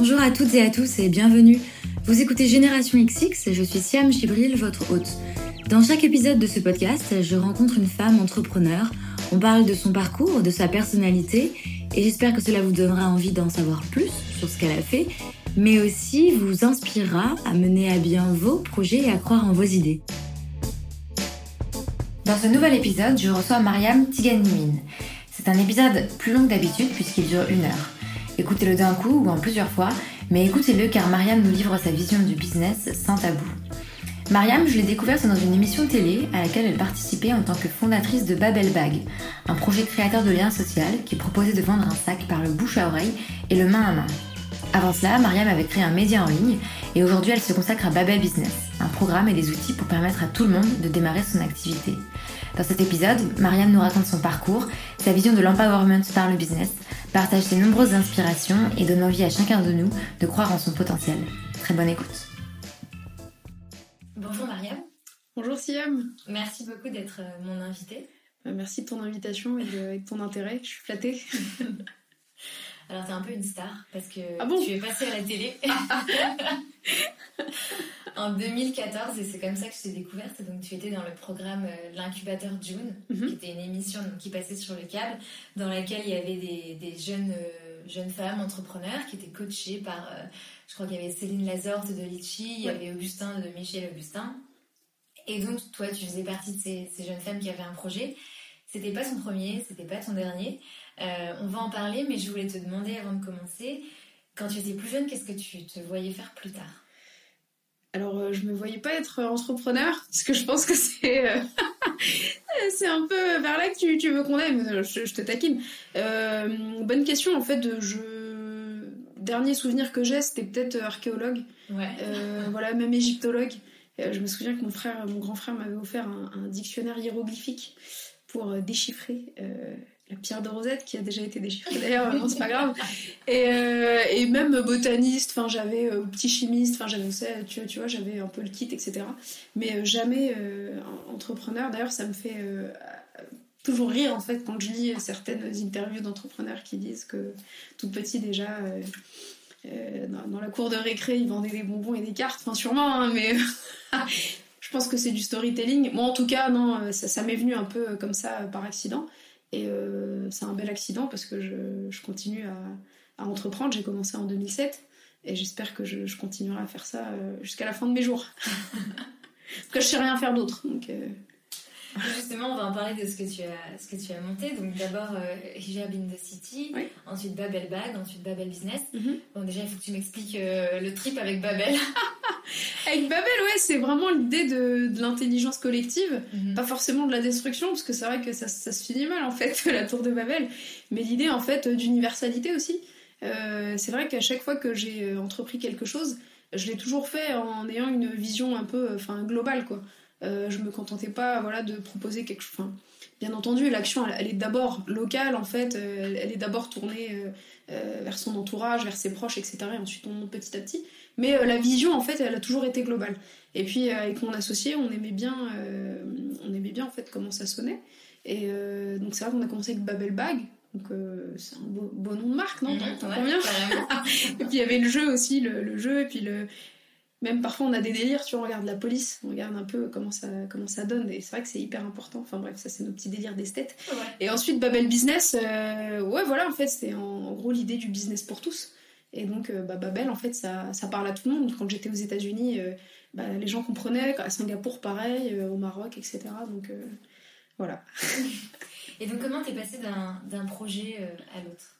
Bonjour à toutes et à tous et bienvenue. Vous écoutez Génération XX je suis Siam Chibril, votre hôte. Dans chaque épisode de ce podcast, je rencontre une femme entrepreneur. On parle de son parcours, de sa personnalité et j'espère que cela vous donnera envie d'en savoir plus sur ce qu'elle a fait, mais aussi vous inspirera à mener à bien vos projets et à croire en vos idées. Dans ce nouvel épisode, je reçois Mariam Tiganimin. C'est un épisode plus long que d'habitude puisqu'il dure une heure. Écoutez-le d'un coup ou en plusieurs fois, mais écoutez-le car Mariam nous livre sa vision du business sans tabou. Mariam, je l'ai découverte dans une émission télé à laquelle elle participait en tant que fondatrice de Babel Bag, un projet créateur de liens social qui proposait de vendre un sac par le bouche à oreille et le main à main. Avant cela, Mariam avait créé un média en ligne et aujourd'hui elle se consacre à Babel Business, un programme et des outils pour permettre à tout le monde de démarrer son activité. Dans cet épisode, Mariam nous raconte son parcours, sa vision de l'empowerment par le business, partage ses nombreuses inspirations et donne envie à chacun de nous de croire en son potentiel. Très bonne écoute. Bonjour Mariam. Bonjour Siam. Merci beaucoup d'être euh, mon invitée. Bah, merci de ton invitation et de, ton intérêt. Je suis flattée. Alors, t'es un peu une star parce que ah tu es passée à la télé en 2014 et c'est comme ça que je t'ai découverte. Donc, tu étais dans le programme euh, L'incubateur June, mhm. qui était une émission qui passait sur le câble, dans laquelle il y avait des, jeunes, euh, jeunes femmes entrepreneurs qui étaient coachées par, euh, je crois qu'il y avait Céline Lazorte de Litchi, il y avait Augustin de Michel Augustin. Et donc, toi, tu faisais partie de ces, ces jeunes femmes qui avaient un projet. C'était pas son premier, c'était pas ton dernier. Euh, on va en parler, mais je voulais te demander avant de commencer, quand tu étais plus jeune, qu'est-ce que tu te voyais faire plus tard? Alors, euh, je me voyais pas être entrepreneur, parce que je pense que c'est euh, c'est un peu vers là que tu, veux qu'on aille, mais je, te taquine. bonne question, en fait, je... dernier souvenir que j'ai, c'était peut-être archéologue. voilà, même égyptologue. je me souviens que mon frère, mon grand frère m'avait offert un, un, dictionnaire hiéroglyphique pour déchiffrer pierre de Rosette qui a déjà été déchiffrée d'ailleurs, non c'est pas grave. Et, euh, et même botaniste, enfin j'avais euh, petit chimiste, enfin j'avais tu, tu vois j'avais un peu le kit etc. Mais euh, jamais entrepreneur. D'ailleurs ça me fait toujours rire en fait quand je lis certaines interviews d'entrepreneurs qui disent que tout petit déjà dans, la cour de récré ils vendaient des bonbons et des cartes. Enfin sûrement hein, mais je pense que c'est du storytelling. Moi en tout cas non ça, ça m'est venu un peu comme ça par accident. Et euh, c'est un bel accident parce que je, continue à, entreprendre. J'ai commencé en 2007 et j'espère que je, continuerai à faire ça euh, jusqu'à la fin de mes jours. parce que je sais rien faire d'autre. Donc, euh, Justement, on va en parler de ce que tu as, ce que tu as monté. Donc d'abord euh, Hijab in the City, ensuite Babel Bag, ensuite Babel Business. Mhm. Bon déjà, il faut que tu m'expliques euh, le trip avec Babel. avec Babel, ouais, c'est vraiment l'idée de, l'intelligence collective, mhm. pas forcément de la destruction, parce que c'est vrai que ça, ça, se finit mal en fait, la tour de Babel, mais l'idée en fait d'universalité aussi. Euh, c'est vrai qu'à chaque fois que j'ai entrepris quelque chose, je l'ai toujours fait en ayant une vision un peu enfin globale quoi. Euh, je me contentais pas voilà, de proposer quelque chose. bien entendu, l'action, elle, est d'abord locale, en fait, euh, elle, est d'abord tournée euh, vers son entourage, vers ses proches, etc. Et ensuite, on monte petit à petit. Mais la vision, en fait, elle a toujours été globale. Et puis, avec mon associé, on aimait bien, on aimait bien en fait, comment ça sonnait. Et donc, c'est vrai qu'on a commencé avec Babel Bag. Donc, c'est un beau, nom de marque, non? Mmh, Et puis, il y avait le jeu aussi, le, le jeu, et puis le, même parfois on a des délires, tu vois, on regarde la police, on regarde un peu comment ça, comment ça donne, et c'est vrai que c'est hyper important. Enfin bref, ça c'est nos petits délires d'esthète. Et ensuite, Babel Business, euh, ouais, voilà, en fait, c'est en, gros l'idée du business pour tous. Et donc, euh, bah, Babel, en fait, ça, ça, parle à tout le monde. Quand j'étais aux États-Unis, euh, bah, les gens comprenaient, à Singapour, pareil, au Maroc, etc. Donc, voilà. et donc, comment t'es passé d'un projet à l'autre?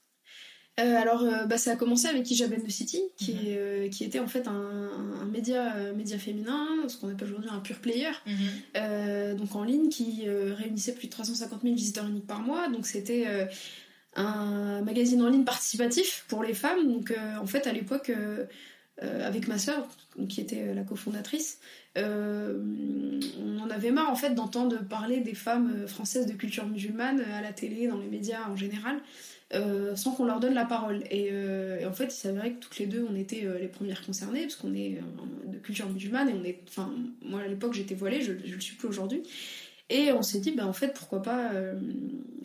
Euh, alors, euh, bah, ça a commencé avec Hijab the City, qui, mhm. euh, qui, était en fait un, média, média féminin, ce qu'on appelle aujourd'hui un pure player, mhm. donc en ligne, qui réunissait plus de 350 000 visiteurs uniques par mois. Donc, c'était un magazine en ligne participatif pour les femmes. Donc, en fait, à l'époque, avec ma sœur, qui était la cofondatrice, on en avait marre en fait d'entendre parler des femmes françaises de culture musulmane à la télé, dans les médias en général. Euh, sans qu'on leur donne la parole. Euh, et, en fait, il s'avérait que toutes les deux, on était euh, les premières concernées, parce qu'on est de culture musulmane, et on est. Enfin, moi à l'époque, j'étais voilée, je, ne le suis plus aujourd'hui. Et on s'est dit, ben, en fait, pourquoi pas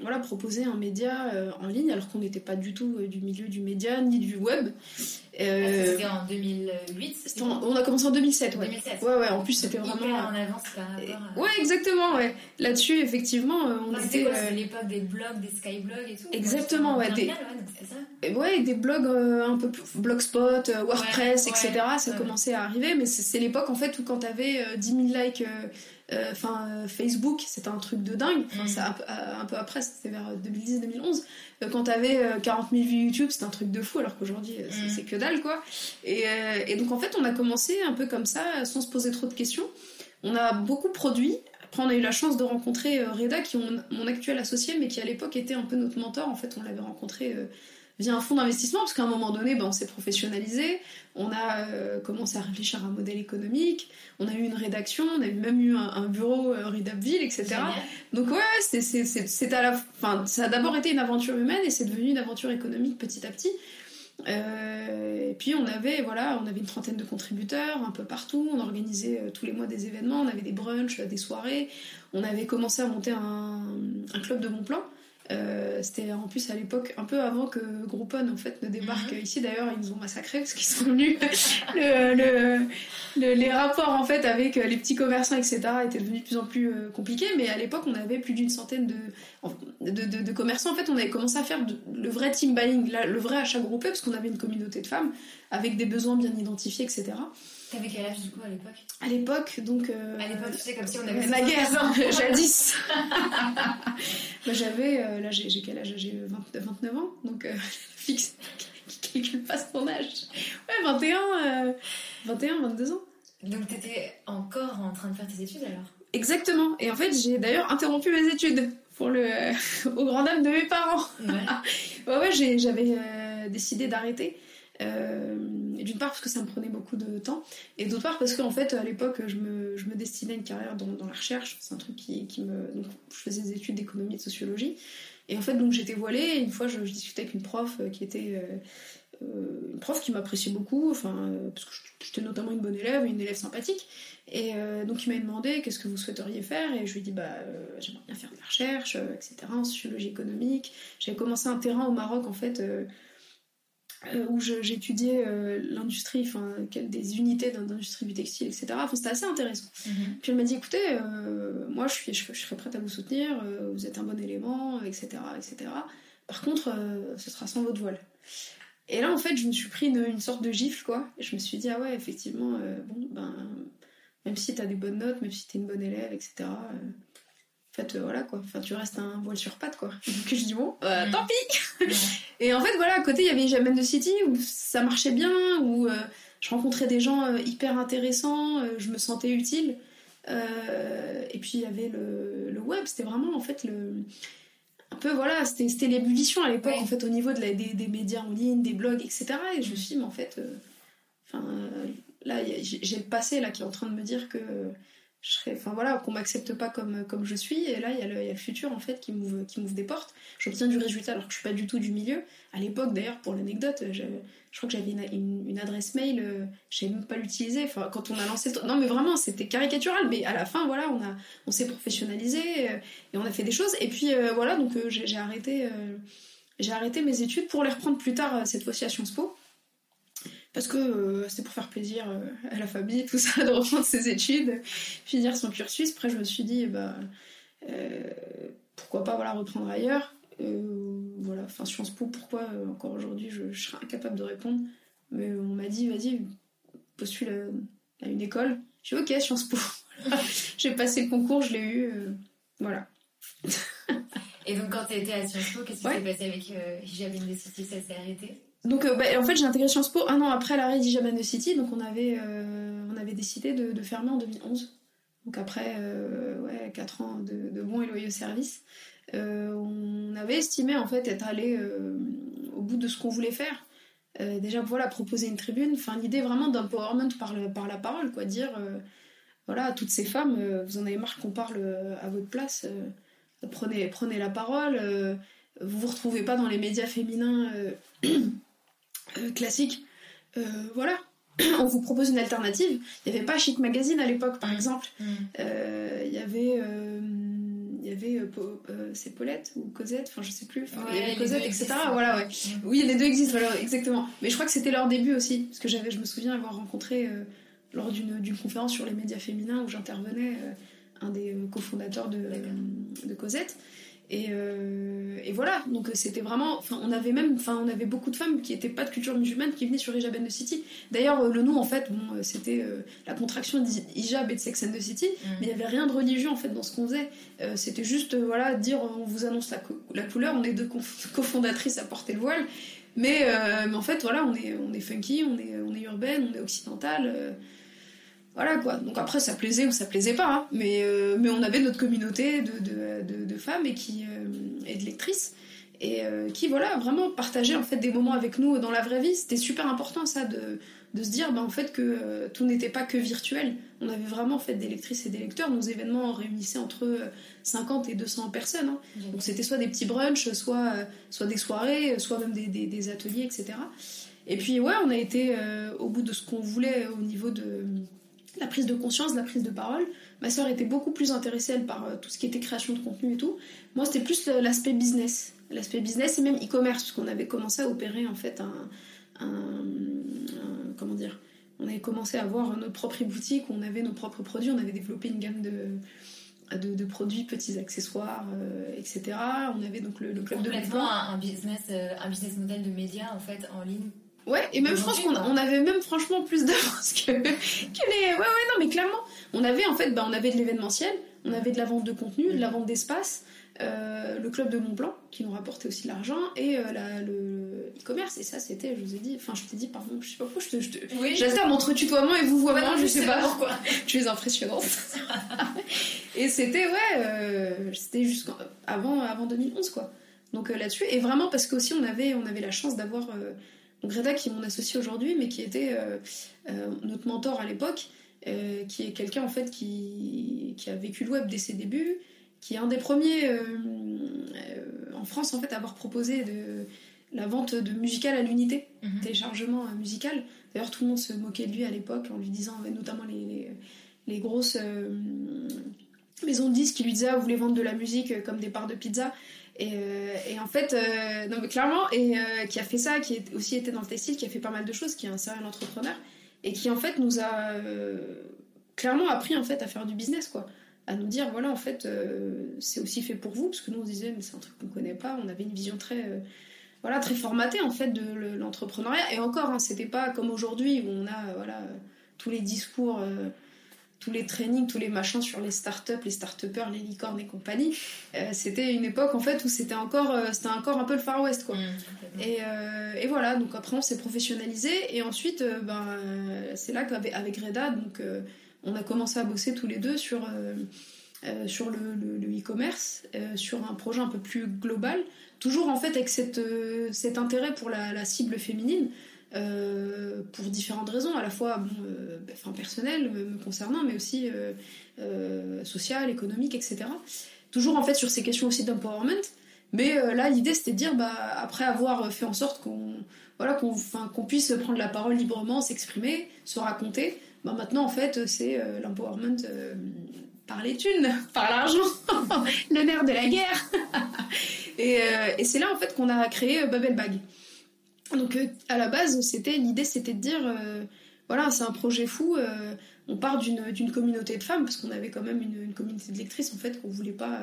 voilà, proposer un média en ligne, alors qu'on n'était pas du tout du milieu du média ni du web. Euh, c'était en 2008 On a commencé en 2007, ouais. 2007. Ouais, ouais, en plus c'était vraiment. en avance par rapport à... Ouais, exactement, ouais. Là-dessus, effectivement, euh, on était. C'était l'époque des blogs, des skyblogs et tout. Exactement, ouais. Des... Ça. Ouais, des blogs un peu plus. Blogspot, WordPress, etc. ça commençait à arriver, mais c'est l'époque en fait où quand t'avais 10 000 likes euh, enfin, euh, Facebook, c'était un truc de dingue. ça, euh, un, peu après, c'était vers 2010-2011. Quand t'avais 40 000 vues YouTube, c'était un truc de fou, alors qu'aujourd'hui, c'est que dalle, quoi. Et, et, donc, en fait, on a commencé un peu comme ça, sans se poser trop de questions. On a beaucoup produit. Après, on a eu la chance de rencontrer Reda, qui est mon, actuel associé, mais qui à l'époque était un peu notre mentor. En fait, on l'avait rencontré via un fonds d'investissement, parce qu'à un moment donné, ben, on s'est professionnalisé, on a euh, commencé à réfléchir à un modèle économique, on a eu une rédaction, on a même eu un, bureau euh, Redupville, etc. Donc ouais, c'est, à la, fin, ça a d'abord été une aventure humaine et c'est devenu une aventure économique petit à petit. Euh, et puis on avait voilà, on avait une trentaine de contributeurs un peu partout. On organisait euh, tous les mois des événements, on avait des brunchs, des soirées. On avait commencé à monter un, un club de bon plan. Euh, c'était en plus à l'époque un peu avant que Groupon en fait ne débarque mhm. ici. D'ailleurs ils nous ont massacrés parce qu'ils sont venus. Le, les rapports en fait avec les petits commerçants etc étaient devenus de plus en plus euh, compliqués. Mais à l'époque on avait plus d'une centaine de de, de, commerçants. En fait on avait commencé à faire le vrai team buying le vrai achat groupé parce qu'on avait une communauté de femmes avec des besoins bien identifiés etc T'avais quel âge du coup à l'époque? À l'époque, donc. Euh, à l'époque, tu sais, comme si on avait. La guerre, jadis bah, J'avais. Euh, là, j'ai quel âge? J'ai 29 ans, donc euh, fixe qui calcule pas son âge. Ouais, 21, 21, 22 ans. Donc t'étais encore en train de faire tes études alors? Exactement. Et en fait, j'ai d'ailleurs interrompu mes études pour le, au grand dam de mes parents. Ouais, ouais, ouais j'avais décidé d'arrêter. Euh, d'une part parce que ça me prenait beaucoup de temps, et d'autre part parce qu'en fait à l'époque je me, je me, destinais à une carrière dans, la recherche, c'est un truc qui, qui, me... Donc, je faisais des études d'économie et de sociologie, et en fait donc j'étais voilée, et une fois je, discutais avec une prof euh, qui était... Euh, une prof qui m'appréciait beaucoup, enfin, parce que j'étais notamment une bonne élève, une élève sympathique. Et donc il m'a demandé qu'est-ce que vous souhaiteriez faire, et je lui ai dit bah j'aimerais bien faire de la recherche, etc. en sociologie économique. J'avais commencé un terrain au Maroc en fait où j'étudiais euh, l'industrie, enfin des unités d'industrie du textile, etc. Enfin, c'était assez intéressant. Mhm. Puis elle m'a dit, écoutez, euh, moi je, suis, je, serais prête à vous soutenir, vous êtes un bon élément, etc. etc. Par contre, ce sera sans votre voile. Et là, en fait, je me suis pris une, sorte de gifle, quoi. Et je me suis dit, ah ouais, effectivement, bon, ben, même si t'as des bonnes notes, même si t'es une bonne élève, etc., fait, voilà quoi. Enfin, tu restes un voile sur patte quoi. Donc je dis bon, mm. tant pis. Et en fait, voilà, à côté, il y avait Jamen de City où ça marchait bien, où euh, je rencontrais des gens euh, hyper intéressants, euh, je me sentais utile. et puis il y avait le, web, c'était vraiment en fait le. Un peu voilà, c'était l'ébullition à l'époque en fait au niveau de la, des, médias en ligne, des blogs, etc. Et je me suis dit, mais en fait, enfin là, j'ai le passé là qui est en train de me dire que je serais, enfin voilà, qu'on m'accepte pas comme, comme je suis. Et là, il y, a le, futur en fait qui m'ouvre, des portes. J'obtiens du résultat alors que je suis pas du tout du milieu. À l'époque, d'ailleurs, pour l'anecdote, je, je, crois que j'avais une, adresse mail, euh, savais même pas l'utiliser. Enfin, quand on a lancé, non mais vraiment, c'était caricatural. Mais à la fin, voilà, on on s'est professionnalisé euh, et on a fait des choses. Et puis euh, voilà, donc j'ai arrêté, j'ai arrêté mes études pour les reprendre plus tard cette fois-ci à Sciences Po parce que euh, c'était pour faire plaisir euh, à la famille, tout ça, de reprendre ses études, finir son cursus. Après, je me suis dit, bah, euh, pourquoi pas voilà, reprendre ailleurs. voilà, enfin, Sciences Po, pourquoi encore aujourd'hui, je, serais incapable de répondre. Mais on m'a dit, vas-y, postule à, une école. J'ai dit, ok, Sciences Po. J'ai passé le concours, je l'ai eu. voilà. Et donc, quand tu étais à Sciences Po, qu'est-ce qui s'est passé avec Hijab City Ça s'est arrêté? Donc euh, bah, en fait j'ai intégré Sciences Po un an après l'arrêt d'Ijaman City, donc on avait, euh, on avait décidé de, fermer en 2011. Donc après euh, ouais, 4 ans de, bons et loyaux services, on avait estimé en fait être allé au bout de ce qu'on voulait faire. déjà voilà proposer une tribune, l'idée vraiment d'empowerment par, par la parole, quoi, dire voilà à toutes ces femmes, vous en avez marre qu'on parle à votre place, prenez, prenez la parole, vous vous retrouvez pas dans les médias féminins Euh, classique. Euh, voilà, on vous propose une alternative. Il n'y avait pas Chic Magazine à l'époque, par exemple. Mm. Euh, il y avait, il y avait c'est Paulette ou Cosette, enfin je sais plus, il y avait Cosette, etc. existent. Voilà, ouais. Mm. Oui, les deux existent, voilà, exactement. Mais je crois que c'était leur début aussi, parce que j'avais, je me souviens avoir rencontré lors d'une conférence sur les médias féminins où j'intervenais un des cofondateurs de Cosette. Et, euh, et voilà, donc euh, c'était vraiment. Enfin, on avait même, enfin, on avait beaucoup de femmes qui n'étaient pas de culture musulmane qui venaient sur Hijab and the City. D'ailleurs, euh, le nom en fait, bon, c'était euh, la contraction d'Hijab et de Sex and the City, Mm. mais il n'y avait rien de religieux en fait dans ce qu'on faisait. Euh, c'était juste, voilà, dire on vous annonce la, co- la couleur, on est deux cofondatrices à porter le voile, mais, mais en fait, voilà, on est, on est funky, on est, on est urbaine, on est occidentale. Voilà quoi. Donc après, ça plaisait ou ça plaisait pas, hein. mais, euh, mais on avait notre communauté de, de, de- de femmes et, qui, euh, et de lectrices et euh, qui voilà vraiment partageaient en fait des moments avec nous dans la vraie vie. C'était super important ça de, de se dire bah, en fait que tout n'était pas que virtuel. On avait vraiment en fait des lectrices et des lecteurs. Nos événements réunissaient entre euh, 50 et 200 personnes. hein. Donc c'était soit des petits brunchs, soit, soit des soirées, soit même des, des- des ateliers, etc. Et puis ouais, on a été au bout de ce qu'on voulait au niveau de prise de conscience, de la prise de parole. Ma sœur était beaucoup plus intéressée, elle, par euh, tout ce qui était création de contenu et tout. Moi, c'était plus le- l'aspect business. L'aspect business et même e-commerce, puisqu'on avait commencé à opérer, en fait, un... un- un- comment dire On avait commencé à avoir notre propre boutique, on avait nos propres produits, on avait développé une gamme de, de, de produits, petits accessoires, euh, etc. On avait donc le, le club de Complètement un, un business, euh, un business model de médias en fait en ligne. Ouais, et même je pense qu'on on avait même franchement plus d'avance que, que les. Ouais, ouais, non, mais clairement, on avait en fait, bah, on avait de l'événementiel, on avait de la vente de contenu, de la vente d'espace, euh, le club de Mont Blanc qui nous rapportait aussi de l'argent et euh, la- le e-commerce. Et ça, c'était, je vous ai dit, enfin, je t'ai dit, pardon, je sais pas pourquoi je te. Je te... Oui, J'alterne entre tutoiement et vouvoiement, Ouais, je sais pas pourquoi. tu es impressionnante. et c'était, ouais, euh, c'était jusqu'avant avant, avant 2011, quoi. Donc là-dessus, et vraiment parce qu'aussi on avait, on avait la chance d'avoir donc Greta qui est mon associé aujourd'hui, mais qui était euh, euh, notre mentor à l'époque, euh, qui est quelqu'un en fait qui, qui a vécu le web dès ses débuts, qui est un des premiers en France en fait à avoir proposé de la vente de musical à l'unité Mhm. téléchargement musical. D'ailleurs, tout le monde se moquait de lui à l'époque en lui disant, notamment les, les, les grosses euh, maisons de disques qui lui disaient, ah, vous voulez vendre de la musique comme des parts de pizza. Et, euh, et en fait, euh, non mais clairement, et euh, qui a fait ça, qui est aussi été dans le textile, qui a fait pas mal de choses, qui est un serial entrepreneur, et qui en fait nous a clairement appris en fait à faire du business quoi. À nous dire voilà en fait c'est aussi fait pour vous parce que nous on disait mais c'est un truc qu'on connaît pas on avait une vision très voilà très formatée en fait de le- l'entrepreneuriat. Et encore hein, c'était pas comme aujourd'hui où on a voilà tous les discours tous les trainings tous les machins sur les startups les start-upers les licornes et compagnie Euh, c'était une époque en fait où c'était encore euh, c'était encore un peu le Far West quoi et, euh, et voilà, donc après on s'est professionnalisé et ensuite ben, c'est là qu'avec avec Reda, donc, on a commencé à bosser tous les deux sur, sur le le- le e-commerce, sur un projet un peu plus global, toujours en fait avec cette, cet intérêt pour la, la cible féminine. Euh, pour différentes raisons, à la fois bon, euh, enfin, personnelles me, concernant, mais aussi euh, sociales, économiques, etc. Toujours en fait sur ces questions aussi d'empowerment, mais là, l'idée, c'était de dire, bah, après avoir fait en sorte qu'on voilà, qu'on qu'on puisse prendre la parole librement, s'exprimer, se raconter, bah, maintenant, en fait, c'est l'empowerment par les thunes, par l'argent, le nerf de la guerre. et et c'est là, en fait, qu'on a créé Bubble Bag. Donc, euh, à la base, c'était l'idée, c'était de dire, euh, voilà, c'est un projet fou. euh, on part d'une communauté de femmes, parce qu'on avait quand même une, communauté de lectrices, en fait, qu'on voulait pas...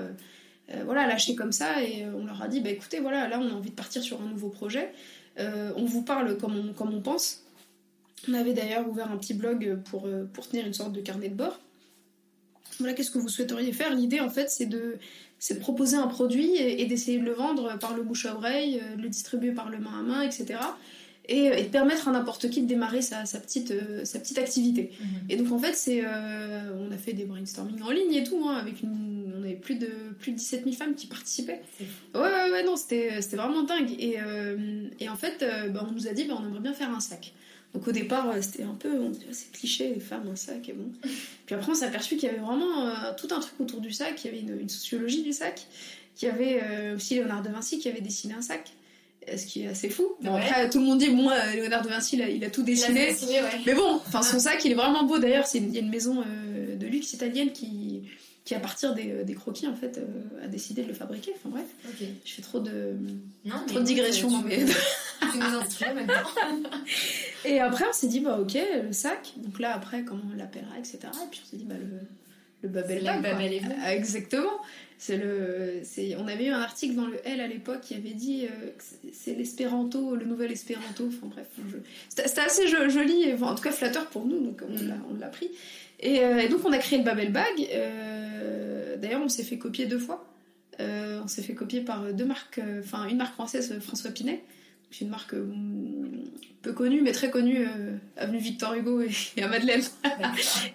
voilà, lâcher comme ça et on leur a dit bah écoutez voilà là on a envie de partir sur un nouveau projet. On vous parle comme on, pense. On avait d'ailleurs ouvert un petit blog pour, pour tenir une sorte de carnet de bord. Voilà qu'est-ce que vous souhaiteriez faire? L'idée en fait c'est de c'est de proposer un produit et, et d'essayer de le vendre par le bouche à oreille euh, de le distribuer par le main à main etc et, et de permettre à n'importe qui de démarrer sa, sa petite, euh, sa petite activité Mhm. et donc en fait, c'est, euh, on a fait des brainstorming en ligne et tout, hein, avec une, on avait plus de plus de 17 000 femmes qui participaient. Ouais ouais ouais non, c'était c'était vraiment dingue. Et, et en fait, bah, on nous a dit, bah, on aimerait bien faire un sac. Donc au départ, euh, c'était un peu, on dit, Ah, c'est cliché les femmes un sac et bon. Puis après, on s'est aperçu qu'il y avait vraiment euh, tout un truc autour du sac. Il y avait une, une sociologie du sac. Qu'il y avait euh, aussi Léonard de Vinci qui avait dessiné un sac. Ce qui est assez fou. Bon, Ouais. après, tout le monde dit, bon, euh, Léonard de Vinci, il a, il a tout Il a dessiné. dessiné, ouais. Mais bon, enfin son sac il est vraiment beau d'ailleurs. Il y a une maison de luxe italienne qui qui à partir des, des croquis en fait a décidé de le fabriquer. Enfin bref, je fais trop de non, trop de digressions. Mais... et après on s'est dit bah ok le sac. Donc là après comment on l'appellera etc. Et puis on s'est dit bah le le Babel Bag. Exactement. C'est le, c'est, on avait eu un article dans le L à l'époque qui avait dit euh, c'est l'espéranto, le nouvel espéranto. Enfin bref, c'était, assez joli, en tout cas flatteur pour nous, donc on, l'a, on l'a pris. Et, euh, et, donc on a créé le Babel Bag. Euh, d'ailleurs, on s'est fait copier deux fois. on s'est fait copier par deux marques, enfin une marque française, François Pinet, c'est une marque peu connue, mais très connue, avenue Victor Hugo et, à Madeleine.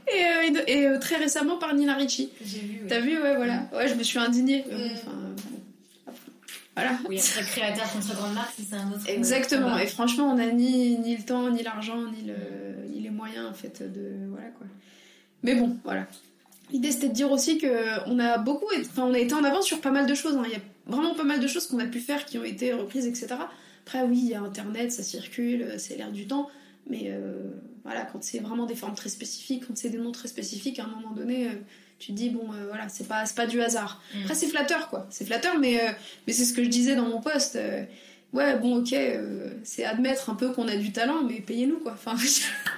et, et, très récemment par Nina Ricci. J'ai vu. T'as vu, ouais, voilà. Ouais, je me suis indignée. voilà. Oui, après créateur contre grande marque, c'est un autre. Exactement. Et franchement, on n'a ni, ni le temps, ni l'argent, ni, le, ni les moyens, en fait, de. Voilà, quoi. Mais bon, voilà. L'idée, c'était de dire aussi qu'on a beaucoup. Enfin, on a été en avance sur pas mal de choses. Hein. Il y a vraiment pas mal de choses qu'on a pu faire qui ont été reprises, etc. Après, oui, il y a Internet, ça circule, c'est l'air du temps. Mais euh, voilà, quand c'est vraiment des formes très spécifiques, quand c'est des noms très spécifiques, à un moment donné, euh, tu te dis, bon, euh, voilà, c'est pas, pas du hasard. Mm. Après, c'est flatteur, quoi. C'est flatteur, mais, mais c'est ce que je disais dans mon post. ouais, bon, ok, c'est admettre un peu qu'on a du talent, mais payez-nous, quoi. Enfin,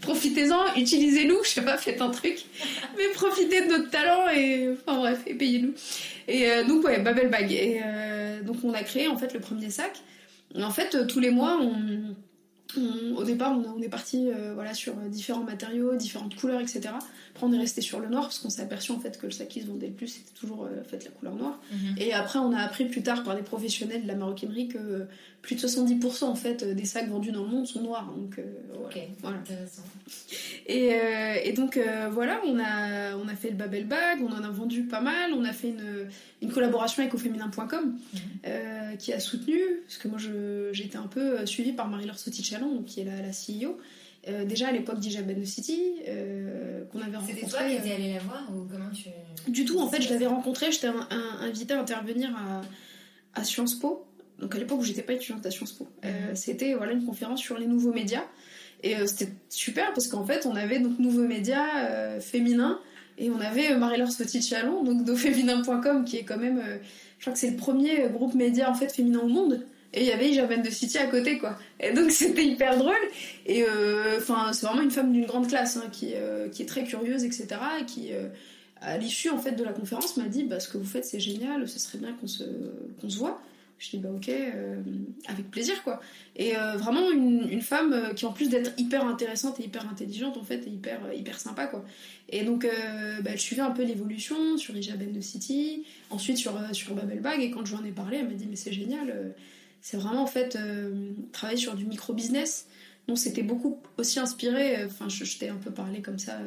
profitez-en, utilisez-nous, je sais pas, faites un truc, mais profitez de notre talent et, enfin bref, et payez-nous. Et donc, ouais, Babel Bag. Et donc, on a créé, en fait, le premier sac en fait, euh, tous les mois, au départ, on, est parti euh, voilà, sur différents matériaux, différentes couleurs, etc. Après, on est resté sur le noir parce qu'on s'est aperçu en fait que le sac qui se vendait le plus, c'était toujours euh, fait, la couleur noire. Mhm. Et après, on a appris plus tard par des professionnels de la maroquinerie que plus de 70% en fait des sacs vendus dans le monde sont noirs. Donc, voilà. Et, et, donc voilà, on a, on a fait le Babel Bag, on en a vendu pas mal, on a fait une, une collaboration avec auféminin.com euh, qui a soutenu, parce que moi été un peu euh, suivie par Marie-Laure Sotichalon, qui est la, la CEO. Euh, déjà à l'époque d'Ijabed City, qu'on avait rencontré. C'était toi qui étais allée la voir ou comment tu. Du tout, en fait, je l'avais rencontrée, j'étais invitée à intervenir à, à Sciences Po. Donc à l'époque où j'étais pas étudiante à Sciences Po. Mhm. c'était voilà, une conférence sur les nouveaux médias. Et c'était super parce qu'en fait, on avait donc nouveaux médias féminins et on avait euh, Marie-Laure Chalon, donc d'oféminin.com, qui est quand même, euh, je crois que c'est le premier groupe média en fait féminin au monde. Et il y avait Ijavan de City à côté, quoi. Et donc c'était hyper drôle. Et euh, enfin, c'est vraiment une femme d'une grande classe, hein, qui, qui est très curieuse, etc. Et qui, à l'issue en fait de la conférence, m'a dit, bah, ce que vous faites, c'est génial. Ce serait bien qu'on se, qu'on se voit. Je dis bah ok, euh, avec plaisir quoi. Et euh, vraiment une, femme euh, qui en plus d'être hyper intéressante et hyper intelligente en fait est hyper hyper sympa quoi. Et donc bah, elle suivait un peu l'évolution sur Ijabel de City, ensuite sur sur Babel Bag et quand je lui en ai parlé, elle m'a dit mais c'est génial, c'est vraiment en fait travailler sur du micro business. Non, c'était beaucoup aussi inspiré, enfin je, je t'ai un peu parlé comme ça,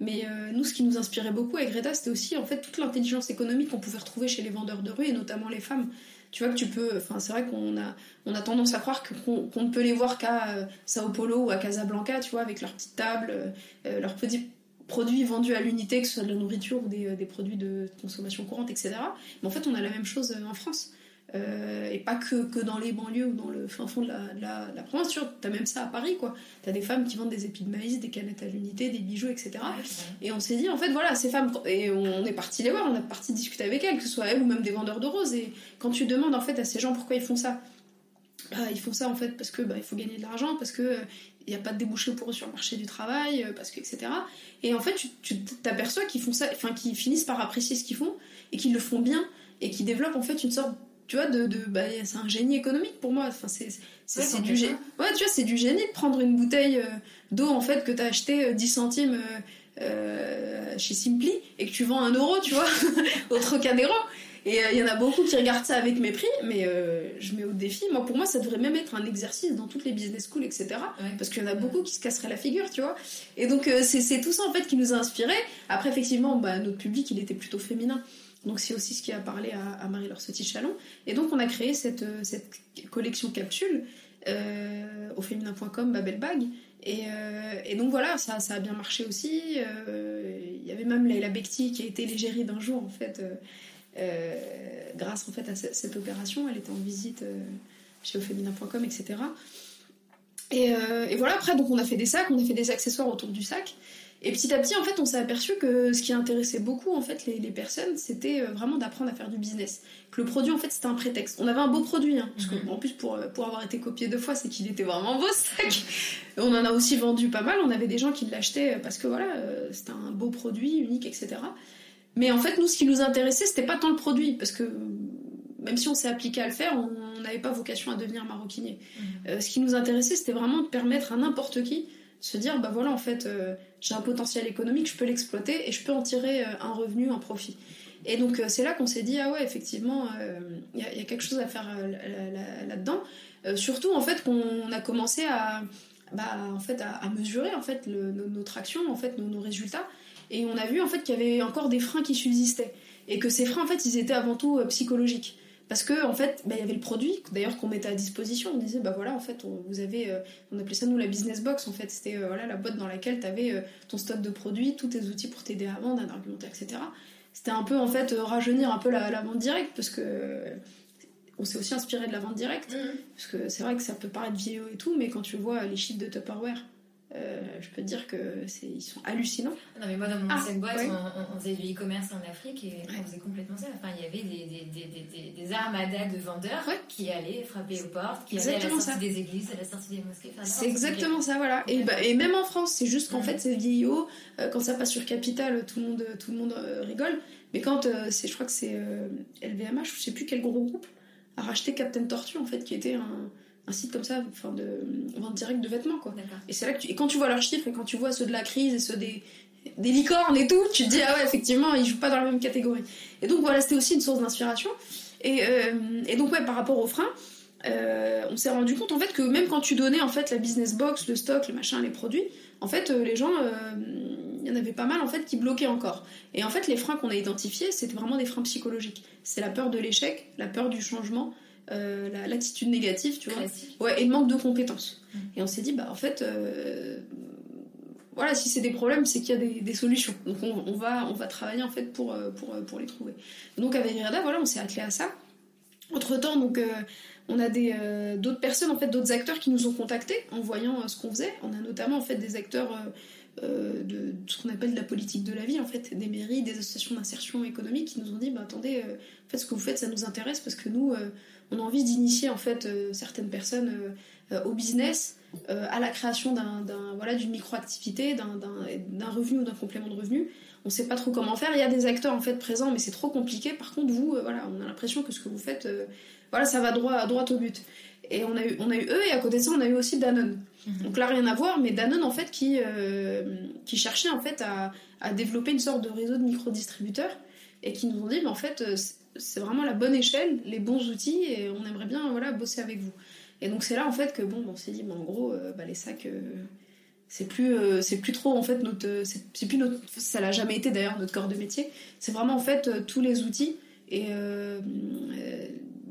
mais nous ce qui nous inspirait beaucoup avec Greta c'était aussi en fait toute l'intelligence économique qu'on pouvait retrouver chez les vendeurs de rue et notamment les femmes tu vois que tu peux enfin c'est vrai qu'on a on a tendance à croire qu'on ne peut les voir qu'à euh, Sao Paulo ou à Casablanca tu vois avec leurs petites tables euh, euh, leurs petits produits vendus à l'unité que ce soit de la nourriture ou des, des, produits de consommation courante etc mais en fait on a la même chose en France euh, et pas que, que, dans les banlieues ou dans le fin fond de la, de la, province. Tu as même ça à Paris, quoi. Tu as des femmes qui vendent des épis de maïs, des canettes à l'unité, des bijoux, etc. et on s'est dit, en fait, voilà, ces femmes, et on est parti les voir, on est parti discuter avec elles, que ce soit elles ou même des vendeurs de roses. Et quand tu demandes, en fait, à ces gens pourquoi ils font ça, bah, ils font ça, en fait, parce que bah, il faut gagner de l'argent, parce que. il n'y a pas de débouché pour eux sur le marché du travail, euh, parce que etc. Et en fait, tu t'aperçois qu'ils font ça, enfin qu'ils finissent par apprécier ce qu'ils font et qu'ils le font bien et qu'ils développent en fait une sorte tu vois, de, de bah, c'est un génie économique pour moi. Enfin, c'est, c'est, du génie. Ouais, tu vois, c'est du génie de prendre une bouteille euh, d'eau en fait que t'as acheté 10 euh, centimes euh, chez Simply et que tu vends un euro, tu vois, au Trocadéro. Et il y en a beaucoup qui regardent ça avec mépris, mais je mets au défi. Moi, pour moi, ça devrait même être un exercice dans toutes les business schools, etc. Parce qu'il y en a beaucoup qui se casseraient la figure, tu vois. Et donc, c'est tout ça en fait qui nous a inspiré. Après, effectivement, bah, notre public, il était plutôt féminin. Donc c'est aussi ce qui a parlé à, Marie-Laure Chalon. Et donc on a créé cette, euh, cette collection capsule euh, au féminin.com, Babel Bag. Et, euh, et, donc voilà, ça, ça a bien marché aussi. Il y avait même Leila Bekti qui a été l'égérie d'un jour en fait, grâce en fait à cette, opération. Elle était en visite chez auféminin.com, etc. Et, et, voilà, après donc on a fait des sacs, on a fait des accessoires autour du sac. Et petit à petit, en fait, on s'est aperçu que ce qui intéressait beaucoup, en fait, les, les personnes, c'était euh, vraiment d'apprendre à faire du business. Que le produit, en fait, c'était un prétexte. On avait un beau produit, hein, parce que, Mhm. en plus, pour, euh, pour avoir été copié deux fois, c'est qu'il était vraiment beau, ce sac. On en a aussi vendu pas mal. On avait des gens qui l'achetaient parce que, voilà, euh, c'était un beau produit, unique, etc. Mais en fait, nous, ce qui nous intéressait, c'était pas tant le produit, parce que même si on s'est appliqué à le faire, on n'avait pas vocation à devenir maroquinier. Euh, ce qui nous intéressait, c'était vraiment de permettre à n'importe qui se dire, bah voilà, en fait, euh, j'ai un potentiel économique, je peux l'exploiter et je peux en tirer euh, un revenu, un profit. Et donc euh, c'est là qu'on s'est dit, ah ouais, effectivement, il y, a- quelque chose à faire là- là- là-dedans. Surtout, en fait, qu'on a commencé à, bah, en fait, à, mesurer en fait, notre action, en fait, nos, nos résultats. Et on a vu en fait qu'il y avait encore des freins qui subsistaient. Et que ces freins, en fait, ils étaient avant tout psychologiques. Parce que en fait, bah, il y avait le produit, d'ailleurs qu'on mettait à disposition. On disait, bah voilà, en fait, on, vous avez, euh, on appelait ça nous la business box. En fait, c'était euh, voilà la boîte dans laquelle tu avais ton stock de produits, tous tes outils pour t'aider à vendre, à argumenter, etc. C'était un peu en fait euh, rajeunir un peu la, la vente directe parce que euh, on s'est aussi inspiré de la vente directe. Parce que c'est vrai que ça peut paraître vieillot et tout, mais quand tu vois les chiffres de Tupperware, euh, je peux te dire que c'est ils sont hallucinants. Non, mais moi, dans mon Ah, ancienne boîte, ouais. on, faisait du e-commerce en Afrique et Ouais. on faisait complètement ça. Enfin, il y avait des, des, des, des, des, des armadas de vendeurs Ouais. qui allaient frapper aux portes, qui allaient à la sortie ça. des églises, à la sortie des mosquées. Enfin, C'est exactement ça, voilà. Et, bah, et même en France, c'est juste qu'en fait, c'est vieillot. Euh, quand ça passe sur Capital, tout le monde, tout le monde euh, rigole. Mais quand c'est, je crois que c'est LVMH, je sais plus quel gros groupe, a racheté Captain Tortue, en fait, qui était un, un site comme ça, enfin, de vente directe de vêtements, quoi. Et c'est là que tu... et quand tu vois leurs chiffres et quand tu vois ceux de la crise et ceux des, des licornes et tout, tu te dis ah ouais effectivement ils jouent pas dans la même catégorie. Et donc voilà c'était aussi une source d'inspiration. Et, euh, et donc ouais par rapport aux freins, euh, on s'est rendu compte en fait que même quand tu donnais en fait la business box, le stock, le machin, les produits, en fait euh, les gens, il y en avait pas mal en fait qui bloquaient encore. Et en fait les freins qu'on a identifiés c'était vraiment des freins psychologiques. C'est la peur de l'échec, la peur du changement, euh, la- l'attitude négative, tu vois. Classique. Ouais, et le manque de compétences. Mm. Et on s'est dit, bah en fait, euh, voilà, si c'est des problèmes, c'est qu'il y a des, des solutions. Donc on, on va, on va travailler en fait pour, euh, pour, euh, pour les trouver. Donc avec Irada, voilà, on s'est attelé à ça. Entre temps, donc euh, on a des d'autres personnes, en fait, d'autres acteurs qui nous ont contactés en voyant ce qu'on faisait. On a notamment en fait des acteurs euh, de, ce qu'on appelle la politique de la vie, en fait, des mairies, des associations d'insertion économique qui nous ont dit, bah attendez, euh, en fait, ce que vous faites, ça nous intéresse parce que nous, euh, on a envie d'initier en fait certaines personnes au business, à la création d'un, voilà, d'une micro-activité, d'un, revenu ou d'un complément de revenu. On sait pas trop comment faire. Il y a des acteurs en fait présents, mais c'est trop compliqué. Par contre, vous, voilà, on a l'impression que ce que vous faites, voilà, ça va droit, droit au but. Et on a, eu, on a eu eux, et à côté de ça, on a eu aussi Danone. Mhm. Donc là, rien à voir, mais Danone, en fait, qui, euh, qui cherchait en fait à, à développer une sorte de réseau de micro-distributeurs et qui nous ont dit, mais en fait, euh, c'est- vraiment la bonne échelle, les bons outils, et on aimerait bien voilà, bosser avec vous. Et donc c'est là en fait que bon, on s'est dit, bon, en gros, euh, bah, les sacs, euh, c'est plus, euh, c'est plus trop en fait notre, c'est plus notre, ça l'a jamais été d'ailleurs notre corps de métier. C'est vraiment en fait euh, tous les outils et euh,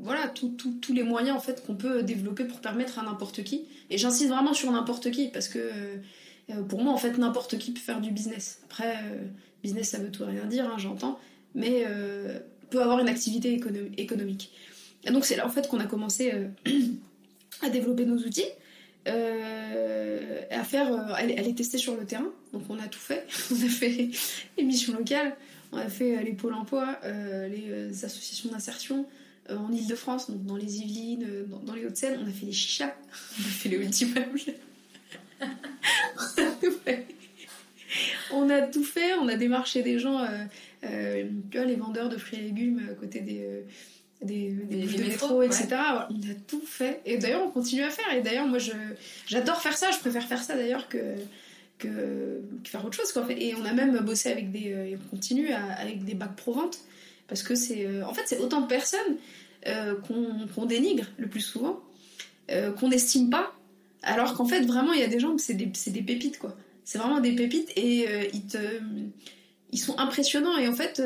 voilà tous les moyens en fait qu'on peut développer pour permettre à n'importe qui. Et j'insiste vraiment sur n'importe qui parce que euh, pour moi en fait n'importe qui peut faire du business. Après euh, business ça veut tout rien dire, hein, j'entends, mais euh, peut avoir une activité écono- économique. Et donc c'est là en fait qu'on a commencé à développer nos outils, à faire, les- tester sur le terrain. Donc on a tout fait. On a fait les missions locales, on a fait les pôles emploi, les associations d'insertion euh, en Ile-de-France, donc dans les Yvelines, euh, dans, dans les Hauts-de-Seine. On a fait les chichas, on a fait les ultimables. on a tout fait. On a démarché des gens, euh, euh, tu vois, les vendeurs de fruits et légumes à côté des, des, des, Des- des de métro, ouais. etc. On a tout fait. Et d'ailleurs, on continue à faire. Et d'ailleurs, moi, je, j'adore faire ça. Je préfère faire ça d'ailleurs que, que, que faire autre chose. Quoi. Et on a même bossé avec des. et on continue à- avec des bacs pro-vente. Parce que c'est. euh, en fait, c'est autant de personnes euh, qu'on, dénigre le plus souvent, euh, qu'on n'estime pas. Alors qu'en fait, vraiment, il y a des gens c'est des, pépites, quoi. C'est vraiment des pépites et ils sont impressionnants et en fait.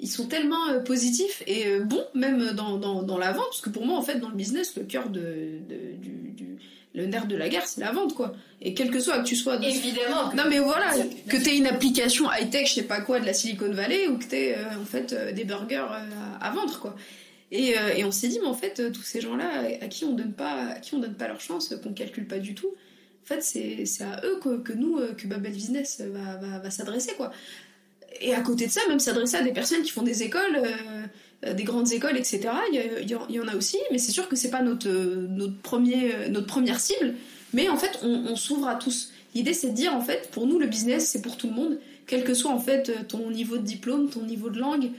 ils sont tellement positifs et bons, même dans, la vente, parce que pour moi, en fait, dans le business, le cœur de, du- le nerf de la guerre, c'est la vente, quoi. Et quel que soit que tu sois. Évidemment. Non, mais voilà, que sûr. t'aies une application high-tech, je sais pas quoi, de la Silicon Valley, ou que t'aies euh, en fait euh, des burgers euh, à, vendre, quoi. Et, et on s'est dit, mais en fait, tous ces gens-là, à qui on donne pas, à qui on donne pas leur chance, qu'on calcule pas du tout, En fait, c'est à eux que, que, nous, que Babel Business va, va, va s'adresser, quoi. Et à côté de ça, même s'adresser à des personnes qui font des écoles, des grandes écoles, etc. Il y, en a aussi, mais c'est sûr que c'est pas notre, notre, premier, notre première cible. Mais en fait, on, s'ouvre à tous. L'idée, c'est de dire, en fait, pour nous, le business, c'est pour tout le monde, quel que soit, en fait, ton niveau de diplôme, ton niveau de langue,